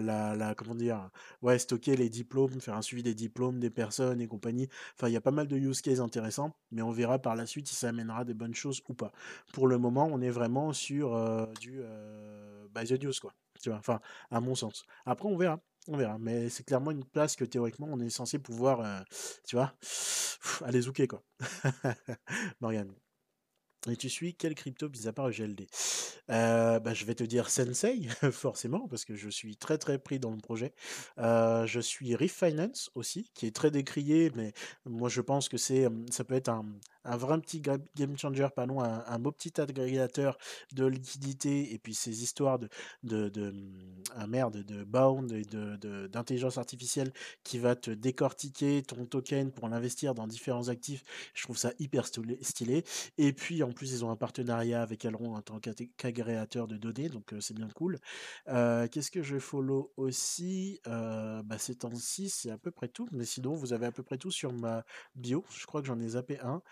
A: la, comment dire, ouais, stocker les diplômes, faire un suivi des diplômes des personnes et compagnie. Enfin, il y a pas mal de use cases intéressants, mais on verra par la suite si ça amènera des bonnes choses ou pas. Pour le moment, on est vraiment sur du by the news, quoi. Tu vois, enfin, à mon sens. Après, on verra. On verra, mais c'est clairement une place que théoriquement on est censé pouvoir, euh, tu vois, aller zouker quoi. Morgane. Et tu suis quel crypto mis à part GLD euh, bah, Je vais te dire Sensei, forcément, parce que je suis très très pris dans le projet. Euh, je suis Reef Finance aussi, qui est très décrié, mais moi je pense que ça peut être un, un vrai petit game changer, un, un beau petit agrégateur de liquidité et puis ces histoires de, de, de ah merde, de bound et de, d'intelligence artificielle qui va te décortiquer ton token pour l'investir dans différents actifs. Je trouve ça hyper stylé. Et puis en plus, ils ont un partenariat avec Elrond en tant qu'agrégateur de données, donc euh, c'est bien cool. Euh, qu'est-ce que je follow aussi? Euh, bah, Ces temps-ci, c'est à peu près tout. Mais sinon, vous avez à peu près tout sur ma bio. Je crois que j'en ai zappé un.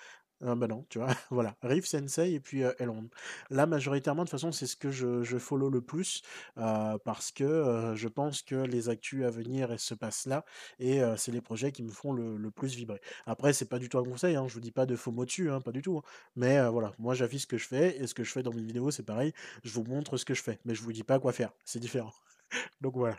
A: Ah bah non, tu vois, voilà, Riff Sensei et puis euh, Elrond. Là, majoritairement, de toute façon, c'est ce que je, follow le plus parce que je pense que les actus à venir se passent là et c'est les projets qui me font le, plus vibrer. Après, c'est pas du tout un conseil, hein, je vous dis pas de faux mots dessus, hein, pas du tout. Hein. mais voilà, moi j'affiche ce que je fais et ce que je fais dans mes vidéos, c'est pareil. Je vous montre ce que je fais, mais je vous dis pas quoi faire, c'est différent. Donc voilà.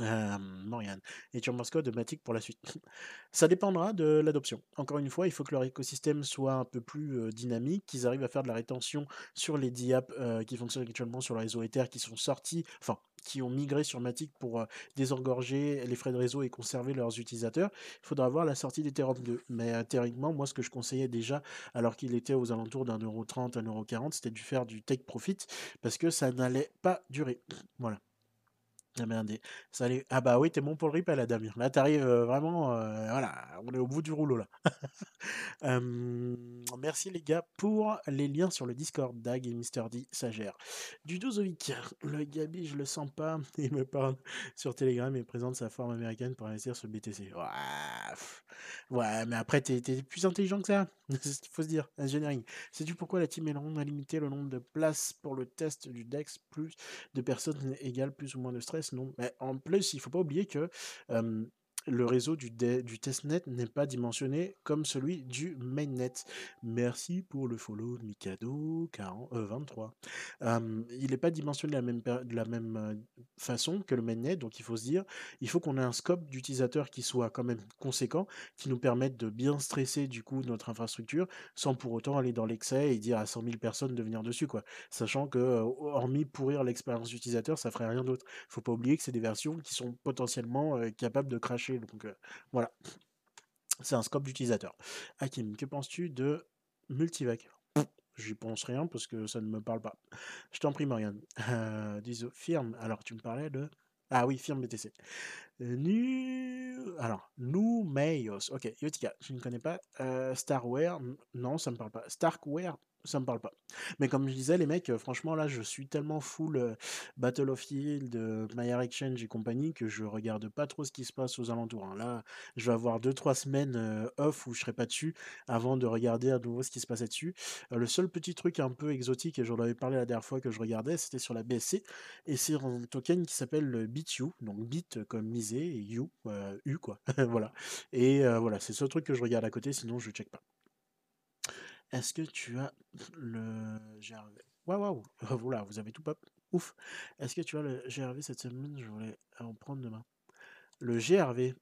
A: Euh, Morgane. Et de Matic pour la suite? Ça dépendra de l'adoption. Encore une fois, il faut que leur écosystème soit un peu plus dynamique, qu'ils arrivent à faire de la rétention sur les DIAP qui fonctionnent actuellement sur le réseau Ether, qui sont sortis, enfin, qui ont migré sur Matic pour désengorger les frais de réseau et conserver leurs utilisateurs. Il faudra voir la sortie d'Ethereum 2. Mais théoriquement, moi, ce que je conseillais déjà, alors qu'il était aux alentours d'un euro 30, un euro 40, c'était de faire du take profit, parce que ça n'allait pas durer. Voilà. Ah. Ah bah oui, t'es bon pour le ripel, Damien. Là, t'arrives euh, vraiment. Euh, voilà, on est au bout du rouleau là. merci les gars pour les liens sur le Discord. Dag et Mister D, ça gère. Du Dozovic, le Gabi, je le sens pas. Il me parle sur Telegram et présente sa forme américaine pour investir sur BTC. Ouais, mais après, t'es plus intelligent que ça. C'est ce qu'il faut se dire. Engineering. Sais-tu pourquoi la team Elrond a limité le nombre de places pour le test du DEX Plus de personnes égale plus ou moins de stress? Non. Mais en plus, il faut pas oublier que le réseau du, testnet n'est pas dimensionné comme celui du mainnet. Merci pour le follow Mikado 40, 23. il n'est pas dimensionné de la même, euh, façon que le mainnet, donc il faut se dire, il faut qu'on ait un scope d'utilisateur qui soit quand même conséquent, qui nous permette de bien stresser du coup notre infrastructure, sans pour autant aller dans l'excès et dire à 100 000 personnes de venir dessus, quoi. Sachant que, euh, hormis pourrir l'expérience utilisateur, ça ferait rien d'autre. Il faut pas oublier que c'est des versions qui sont potentiellement euh, capables de cracher donc euh, voilà. C'est un scope d'utilisateur. Hakim, que penses-tu de Multivac? J'y pense rien parce que ça ne me parle pas. Je t'en prie. Euh, firme. Alors, tu me parlais de. Ah oui, firme BTC. Nu... Alors, Numeios. Ok, Yotika, je ne connais pas. Euh, Starware? Non, ça ne me parle pas. Starkware. Ça me parle pas. Mais comme je disais, les mecs, euh, franchement, là, je suis tellement full euh, Battlefield, euh, My Air Exchange et compagnie que je regarde pas trop ce qui se passe aux alentours. hein. Là, je vais avoir 2-3 semaines off où je serai pas dessus avant de regarder à nouveau ce qui se passait dessus. Le seul petit truc un peu exotique, et j'en avais parlé la dernière fois que je regardais, c'était sur la BSC, et c'est un token qui s'appelle le BitU, donc bit comme misé, et U, U quoi, voilà. Et voilà, c'est ce truc que je regarde à côté, sinon je check pas. Est-ce que tu as le GRV Waouh, waouh, voilà, vous avez tout pop. Ouf. Est-ce que tu as le GRV cette semaine? Je voulais en prendre demain. Le GRV.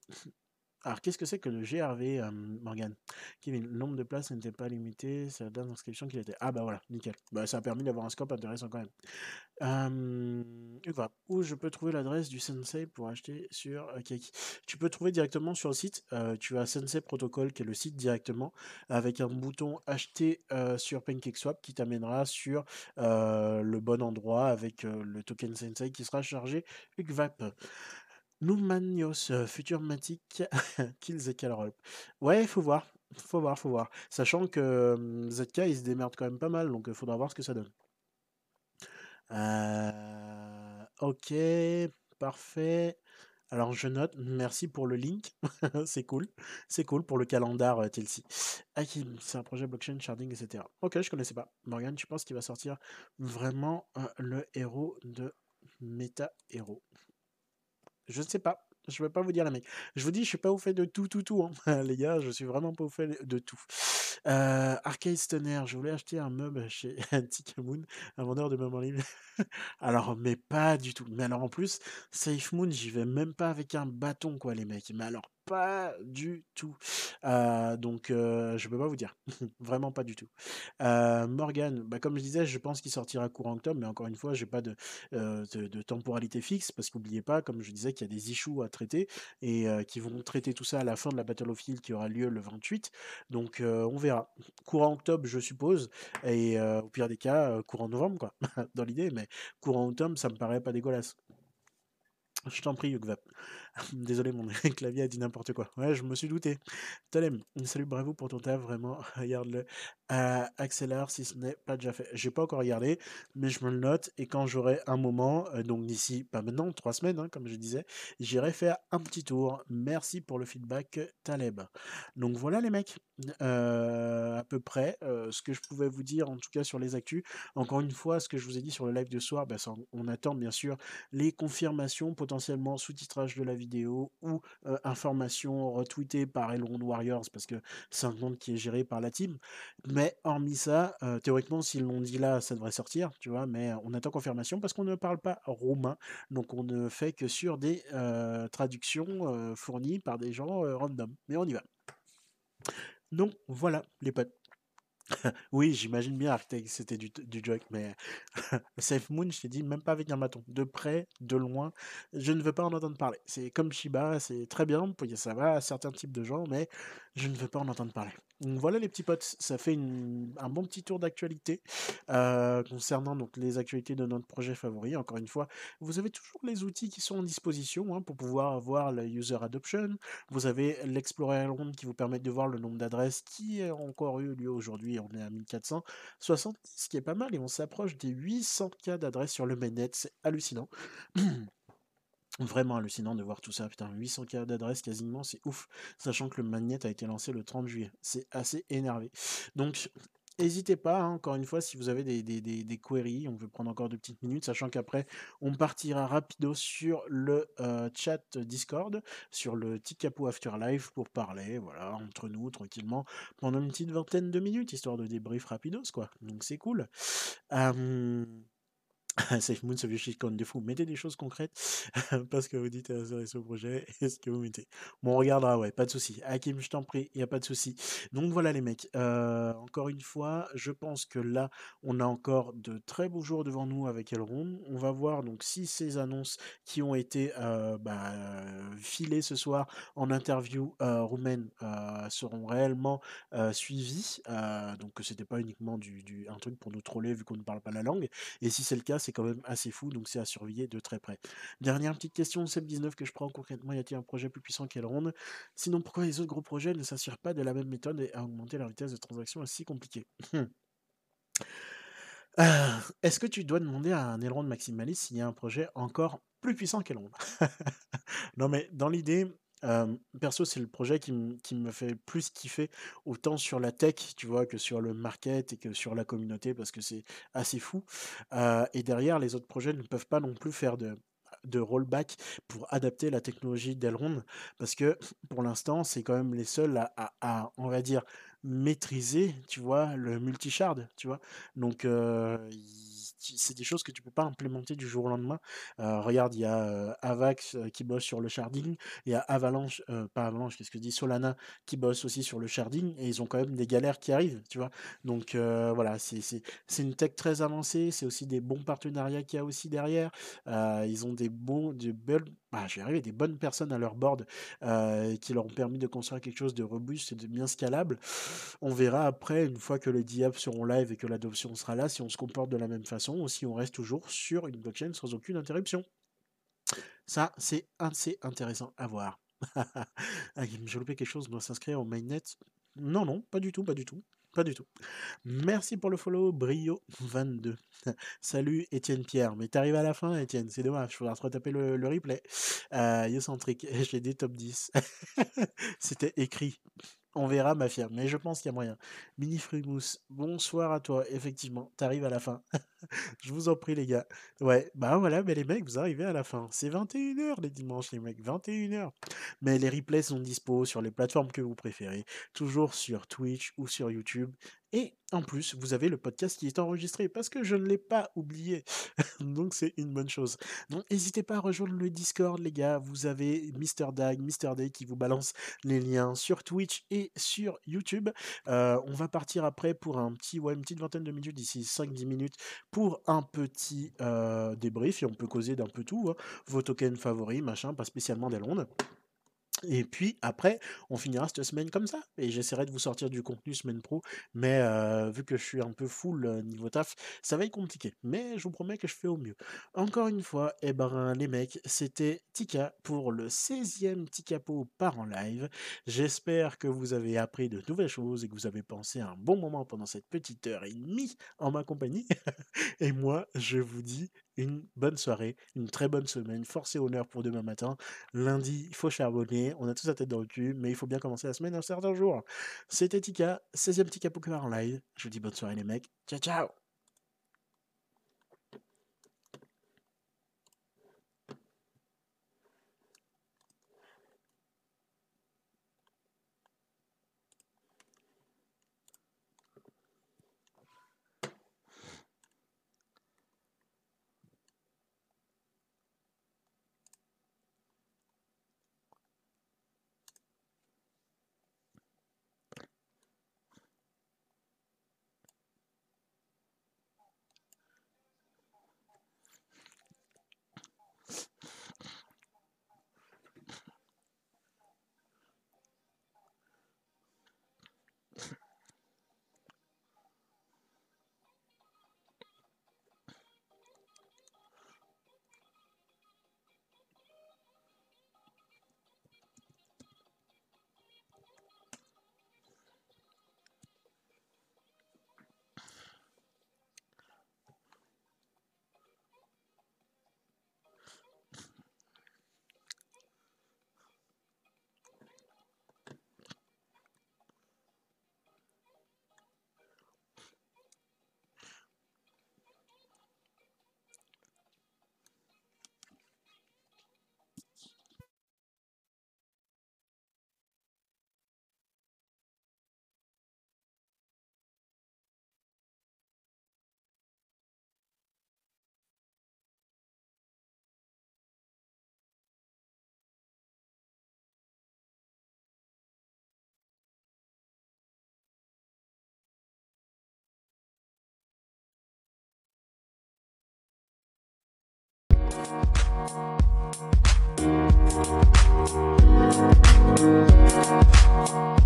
A: Alors, qu'est-ce que c'est que le GRV, euh, Morgane? Kevin, le nombre de places n'était pas limité, c'est la dernière inscription qu'il était. Ah, bah voilà, nickel. Bah, ça a permis d'avoir un scope intéressant quand même. Euh. Où je peux trouver l'adresse du Sensei pour acheter sur euh, Cake Tu peux trouver directement sur le site. euh, tu as Sensei Protocol, qui est le site directement, avec un bouton acheter euh, sur PancakeSwap qui t'amènera sur euh, le bon endroit avec euh, le token Sensei qui sera chargé UGVAP. Noumanios, euh, futur Matic, Kills the Calrolp. Ouais, faut voir. Faut voir, faut voir. Sachant que euh, ZK, il se démerde quand même pas mal, donc il faudra voir ce que ça donne. Euh, ok, parfait. Alors je note, merci pour le link, c'est cool, c'est cool pour le calendar euh, TLC. C'est un projet blockchain, sharding, etc. Ok, je connaissais pas. Morgan, tu penses qu'il va sortir vraiment euh, le héros de Meta Hero? Je ne sais pas. Je ne vais pas vous dire la mec. Je vous dis, je suis pas au fait de tout, tout, tout. hein. Les gars, je suis vraiment pas au fait de tout. Euh, Arcade Stoner, je voulais acheter un meuble chez Tikamoon, un vendeur de meubles en ligne. alors, mais pas du tout. Mais alors, en plus, SafeMoon, j'y vais même pas avec un bâton, quoi, les mecs. Mais alors, pas du tout. Euh, donc, euh, je peux pas vous dire. Vraiment pas du tout. Euh, Morgan, bah, comme je disais, je pense qu'il sortira courant octobre, mais encore une fois, j'ai pas de, euh, de, de temporalité fixe parce qu'oubliez pas, comme je disais, qu'il y a des issues à traiter et qui vont traiter tout ça à la fin de la Battle of Field qui aura lieu le 28. Donc, on verra. Courant octobre, je suppose, et au pire des cas, courant novembre, quoi, dans l'idée, mais courant octobre, ça me paraît pas dégueulasse. Je t'en prie, Yugvap. Désolé, mon clavier a dit n'importe quoi. Ouais, je me suis douté. Tolem, salut, bravo pour ton taf, vraiment. Regarde-le. Euh, accélère si ce n'est pas déjà fait. J'ai pas encore regardé, mais je me le note. Et quand j'aurai un moment, euh, donc d'ici, pas maintenant, trois semaines, hein, comme je disais, j'irai faire un petit tour. Merci pour le feedback, Taleb. Donc voilà, les mecs. Euh, à peu près ce que je pouvais vous dire, en tout cas sur les actus. Encore une fois, ce que je vous ai dit sur le live de soir, bah, on attend bien sûr les confirmations, potentiellement sous-titrage de la vidéo ou informations retweetées par Elrond Warriors, parce que c'est un compte qui est géré par la team. Mais hormis ça, théoriquement, s'ils l'ont dit là, ça devrait sortir, tu vois, mais on attend confirmation parce qu'on ne parle pas roumain, donc on ne fait que sur des traductions fournies par des gens random. Mais on y va. Donc voilà, les potes. Oui, j'imagine bien Arctic, c'était du, du joke, mais Safe Moon, je t'ai dit, même pas avec un bâton. De près, de loin, je ne veux pas en entendre parler. C'est comme Shiba, c'est très bien, ça va à certains types de gens, mais je ne veux pas en entendre parler. Donc voilà les petits potes, ça fait un bon petit tour d'actualité euh, concernant donc les actualités de notre projet favori. Encore une fois, vous avez toujours les outils qui sont en disposition hein, pour pouvoir avoir le user adoption. Vous avez l'Explorer qui vous permet de voir le nombre d'adresses qui a encore eu lieu aujourd'hui. On est à 1470, ce qui est pas mal, et on s'approche des 800K d'adresses sur le mainnet. C'est hallucinant. Vraiment hallucinant de voir tout ça, putain, 800K d'adresses quasiment, c'est ouf, sachant que le magnet a été lancé le 30 juillet. C'est assez énervé. Donc, n'hésitez pas, hein, encore une fois, si vous avez des, queries, on peut prendre encore deux petites minutes, sachant qu'après, on partira rapido sur le euh, chat Discord, sur le Tikapo Afterlife pour parler, voilà, entre nous, tranquillement, pendant une petite vingtaine de minutes, histoire de débrief rapidos, quoi. Donc, c'est cool. Safe Moon, ce vieux shitcoin de fou. Mettez des choses concrètes parce que vous dites intéressé au projet et ce que vous mettez? Bon, on regardera, ouais, pas de souci. Hakim, je t'en prie, il n'y a pas de souci. Donc voilà les mecs, euh, encore une fois, je pense que là, on a encore de très beaux jours devant nous avec Elrond. On va voir donc si ces annonces qui ont été euh, bah, euh, filées ce soir en interview euh, roumaine euh, seront réellement euh, suivies. Euh, donc que c'était pas uniquement du- un truc pour nous troller vu qu'on ne parle pas la langue. Et si c'est le cas, c'est quand même assez fou, donc c'est à surveiller de très près. Dernière petite question, Seb19 que je prends concrètement, y a-t-il un projet plus puissant qu'Elrond Sinon, pourquoi les autres gros projets ne s'assurent pas de la même méthode et à augmenter leur vitesse de transaction ainsi compliquée? Euh, est-ce que tu dois demander à un aileron de maximaliste s'il y a un projet encore plus puissant qu'aileron? Non, mais dans l'idée, perso, c'est le projet qui me fait plus kiffer, autant sur la tech, tu vois, que sur le market et que sur la communauté parce que c'est assez fou. Et derrière, les autres projets ne peuvent pas non plus faire de rollback pour adapter la technologie d'Elrond parce que pour l'instant, c'est quand même les seuls à on va dire, maîtriser, tu vois, le multi-shard, tu vois? Donc ils ti c'est des choses que tu peux pas implémenter du jour au lendemain. Heu, regarde, il y a, heu, Avax, heu, qui bosse sur le sharding, il y a Avalanche, pas Avalanche, qu'est-ce que je dis? Solana qui bosse aussi sur le sharding et ils ont quand même des galères qui arrivent, tu vois? Donc voilà, c'est une tech très avancée, c'est aussi des bons partenariats qu'il y a aussi derrière. Ils ont des bons de belles bah, je des bonnes personnes à leur board, heu, qui leur ont permis de construire quelque chose de robuste et de bien scalable. On verra après, une fois que les DApps seront live et que l'adoption sera là, si on se comporte de la même façon ou si on reste toujours sur une blockchain sans aucune interruption. Ça, c'est assez intéressant à voir. Ah, j'ai loupé quelque chose, on doit s'inscrire au mainnet. Non, non, pas du tout, pas du tout, pas du tout. Merci pour le follow, Brio22. Salut Étienne Pierre, mais t'arrives à la fin, Étienne, c'est dommage, faudra te retaper le, replay. Euh, j'ai des top 10. C'était écrit. On verra, ma fière, mais je pense qu'il y a moyen. Mini Frimousse, bonsoir à toi. Effectivement, t'arrives à la fin. Je vous en prie, les gars. Ouais, bah voilà, mais les mecs, vous arrivez à la fin. C'est 21h les dimanches, les mecs, 21h. Mais les replays sont dispo sur les plateformes que vous préférez, toujours sur Twitch ou sur YouTube. Et en plus, vous avez le podcast qui est enregistré parce que je ne l'ai pas oublié. Donc c'est une bonne chose. Donc n'hésitez pas à rejoindre le Discord, les gars. Vous avez Mr. Dag, Mr. Day qui vous balance les liens sur Twitch et sur YouTube. Euh, on va partir après pour un petit, une petite vingtaine de minutes, d'ici 5-10 minutes, pour un petit euh, débrief. Et on peut causer d'un peu tout. hein. Vos tokens favoris, machin, pas spécialement des Londres. Et puis après, on finira cette semaine comme ça. Et j'essaierai de vous sortir du contenu semaine pro. Mais vu que je suis un peu full niveau taf, ça va être compliqué. Mais je vous promets que je fais au mieux. Encore une fois, eh ben, les mecs, c'était Tika pour le 16e Tikapo par en live. J'espère que vous avez appris de nouvelles choses et que vous avez pensé un bon moment pendant cette petite heure et demie en ma compagnie. et moi, je vous dis une bonne soirée, une très bonne semaine. Force et honneur pour demain matin. Lundi, il faut charbonner. On a tous la tête dans le cul, mais il faut bien commencer la semaine un certain jour. C'était Tika, 16e Tika Poker en live. Je vous dis bonne soirée, les mecs. Ciao, ciao! Thank you.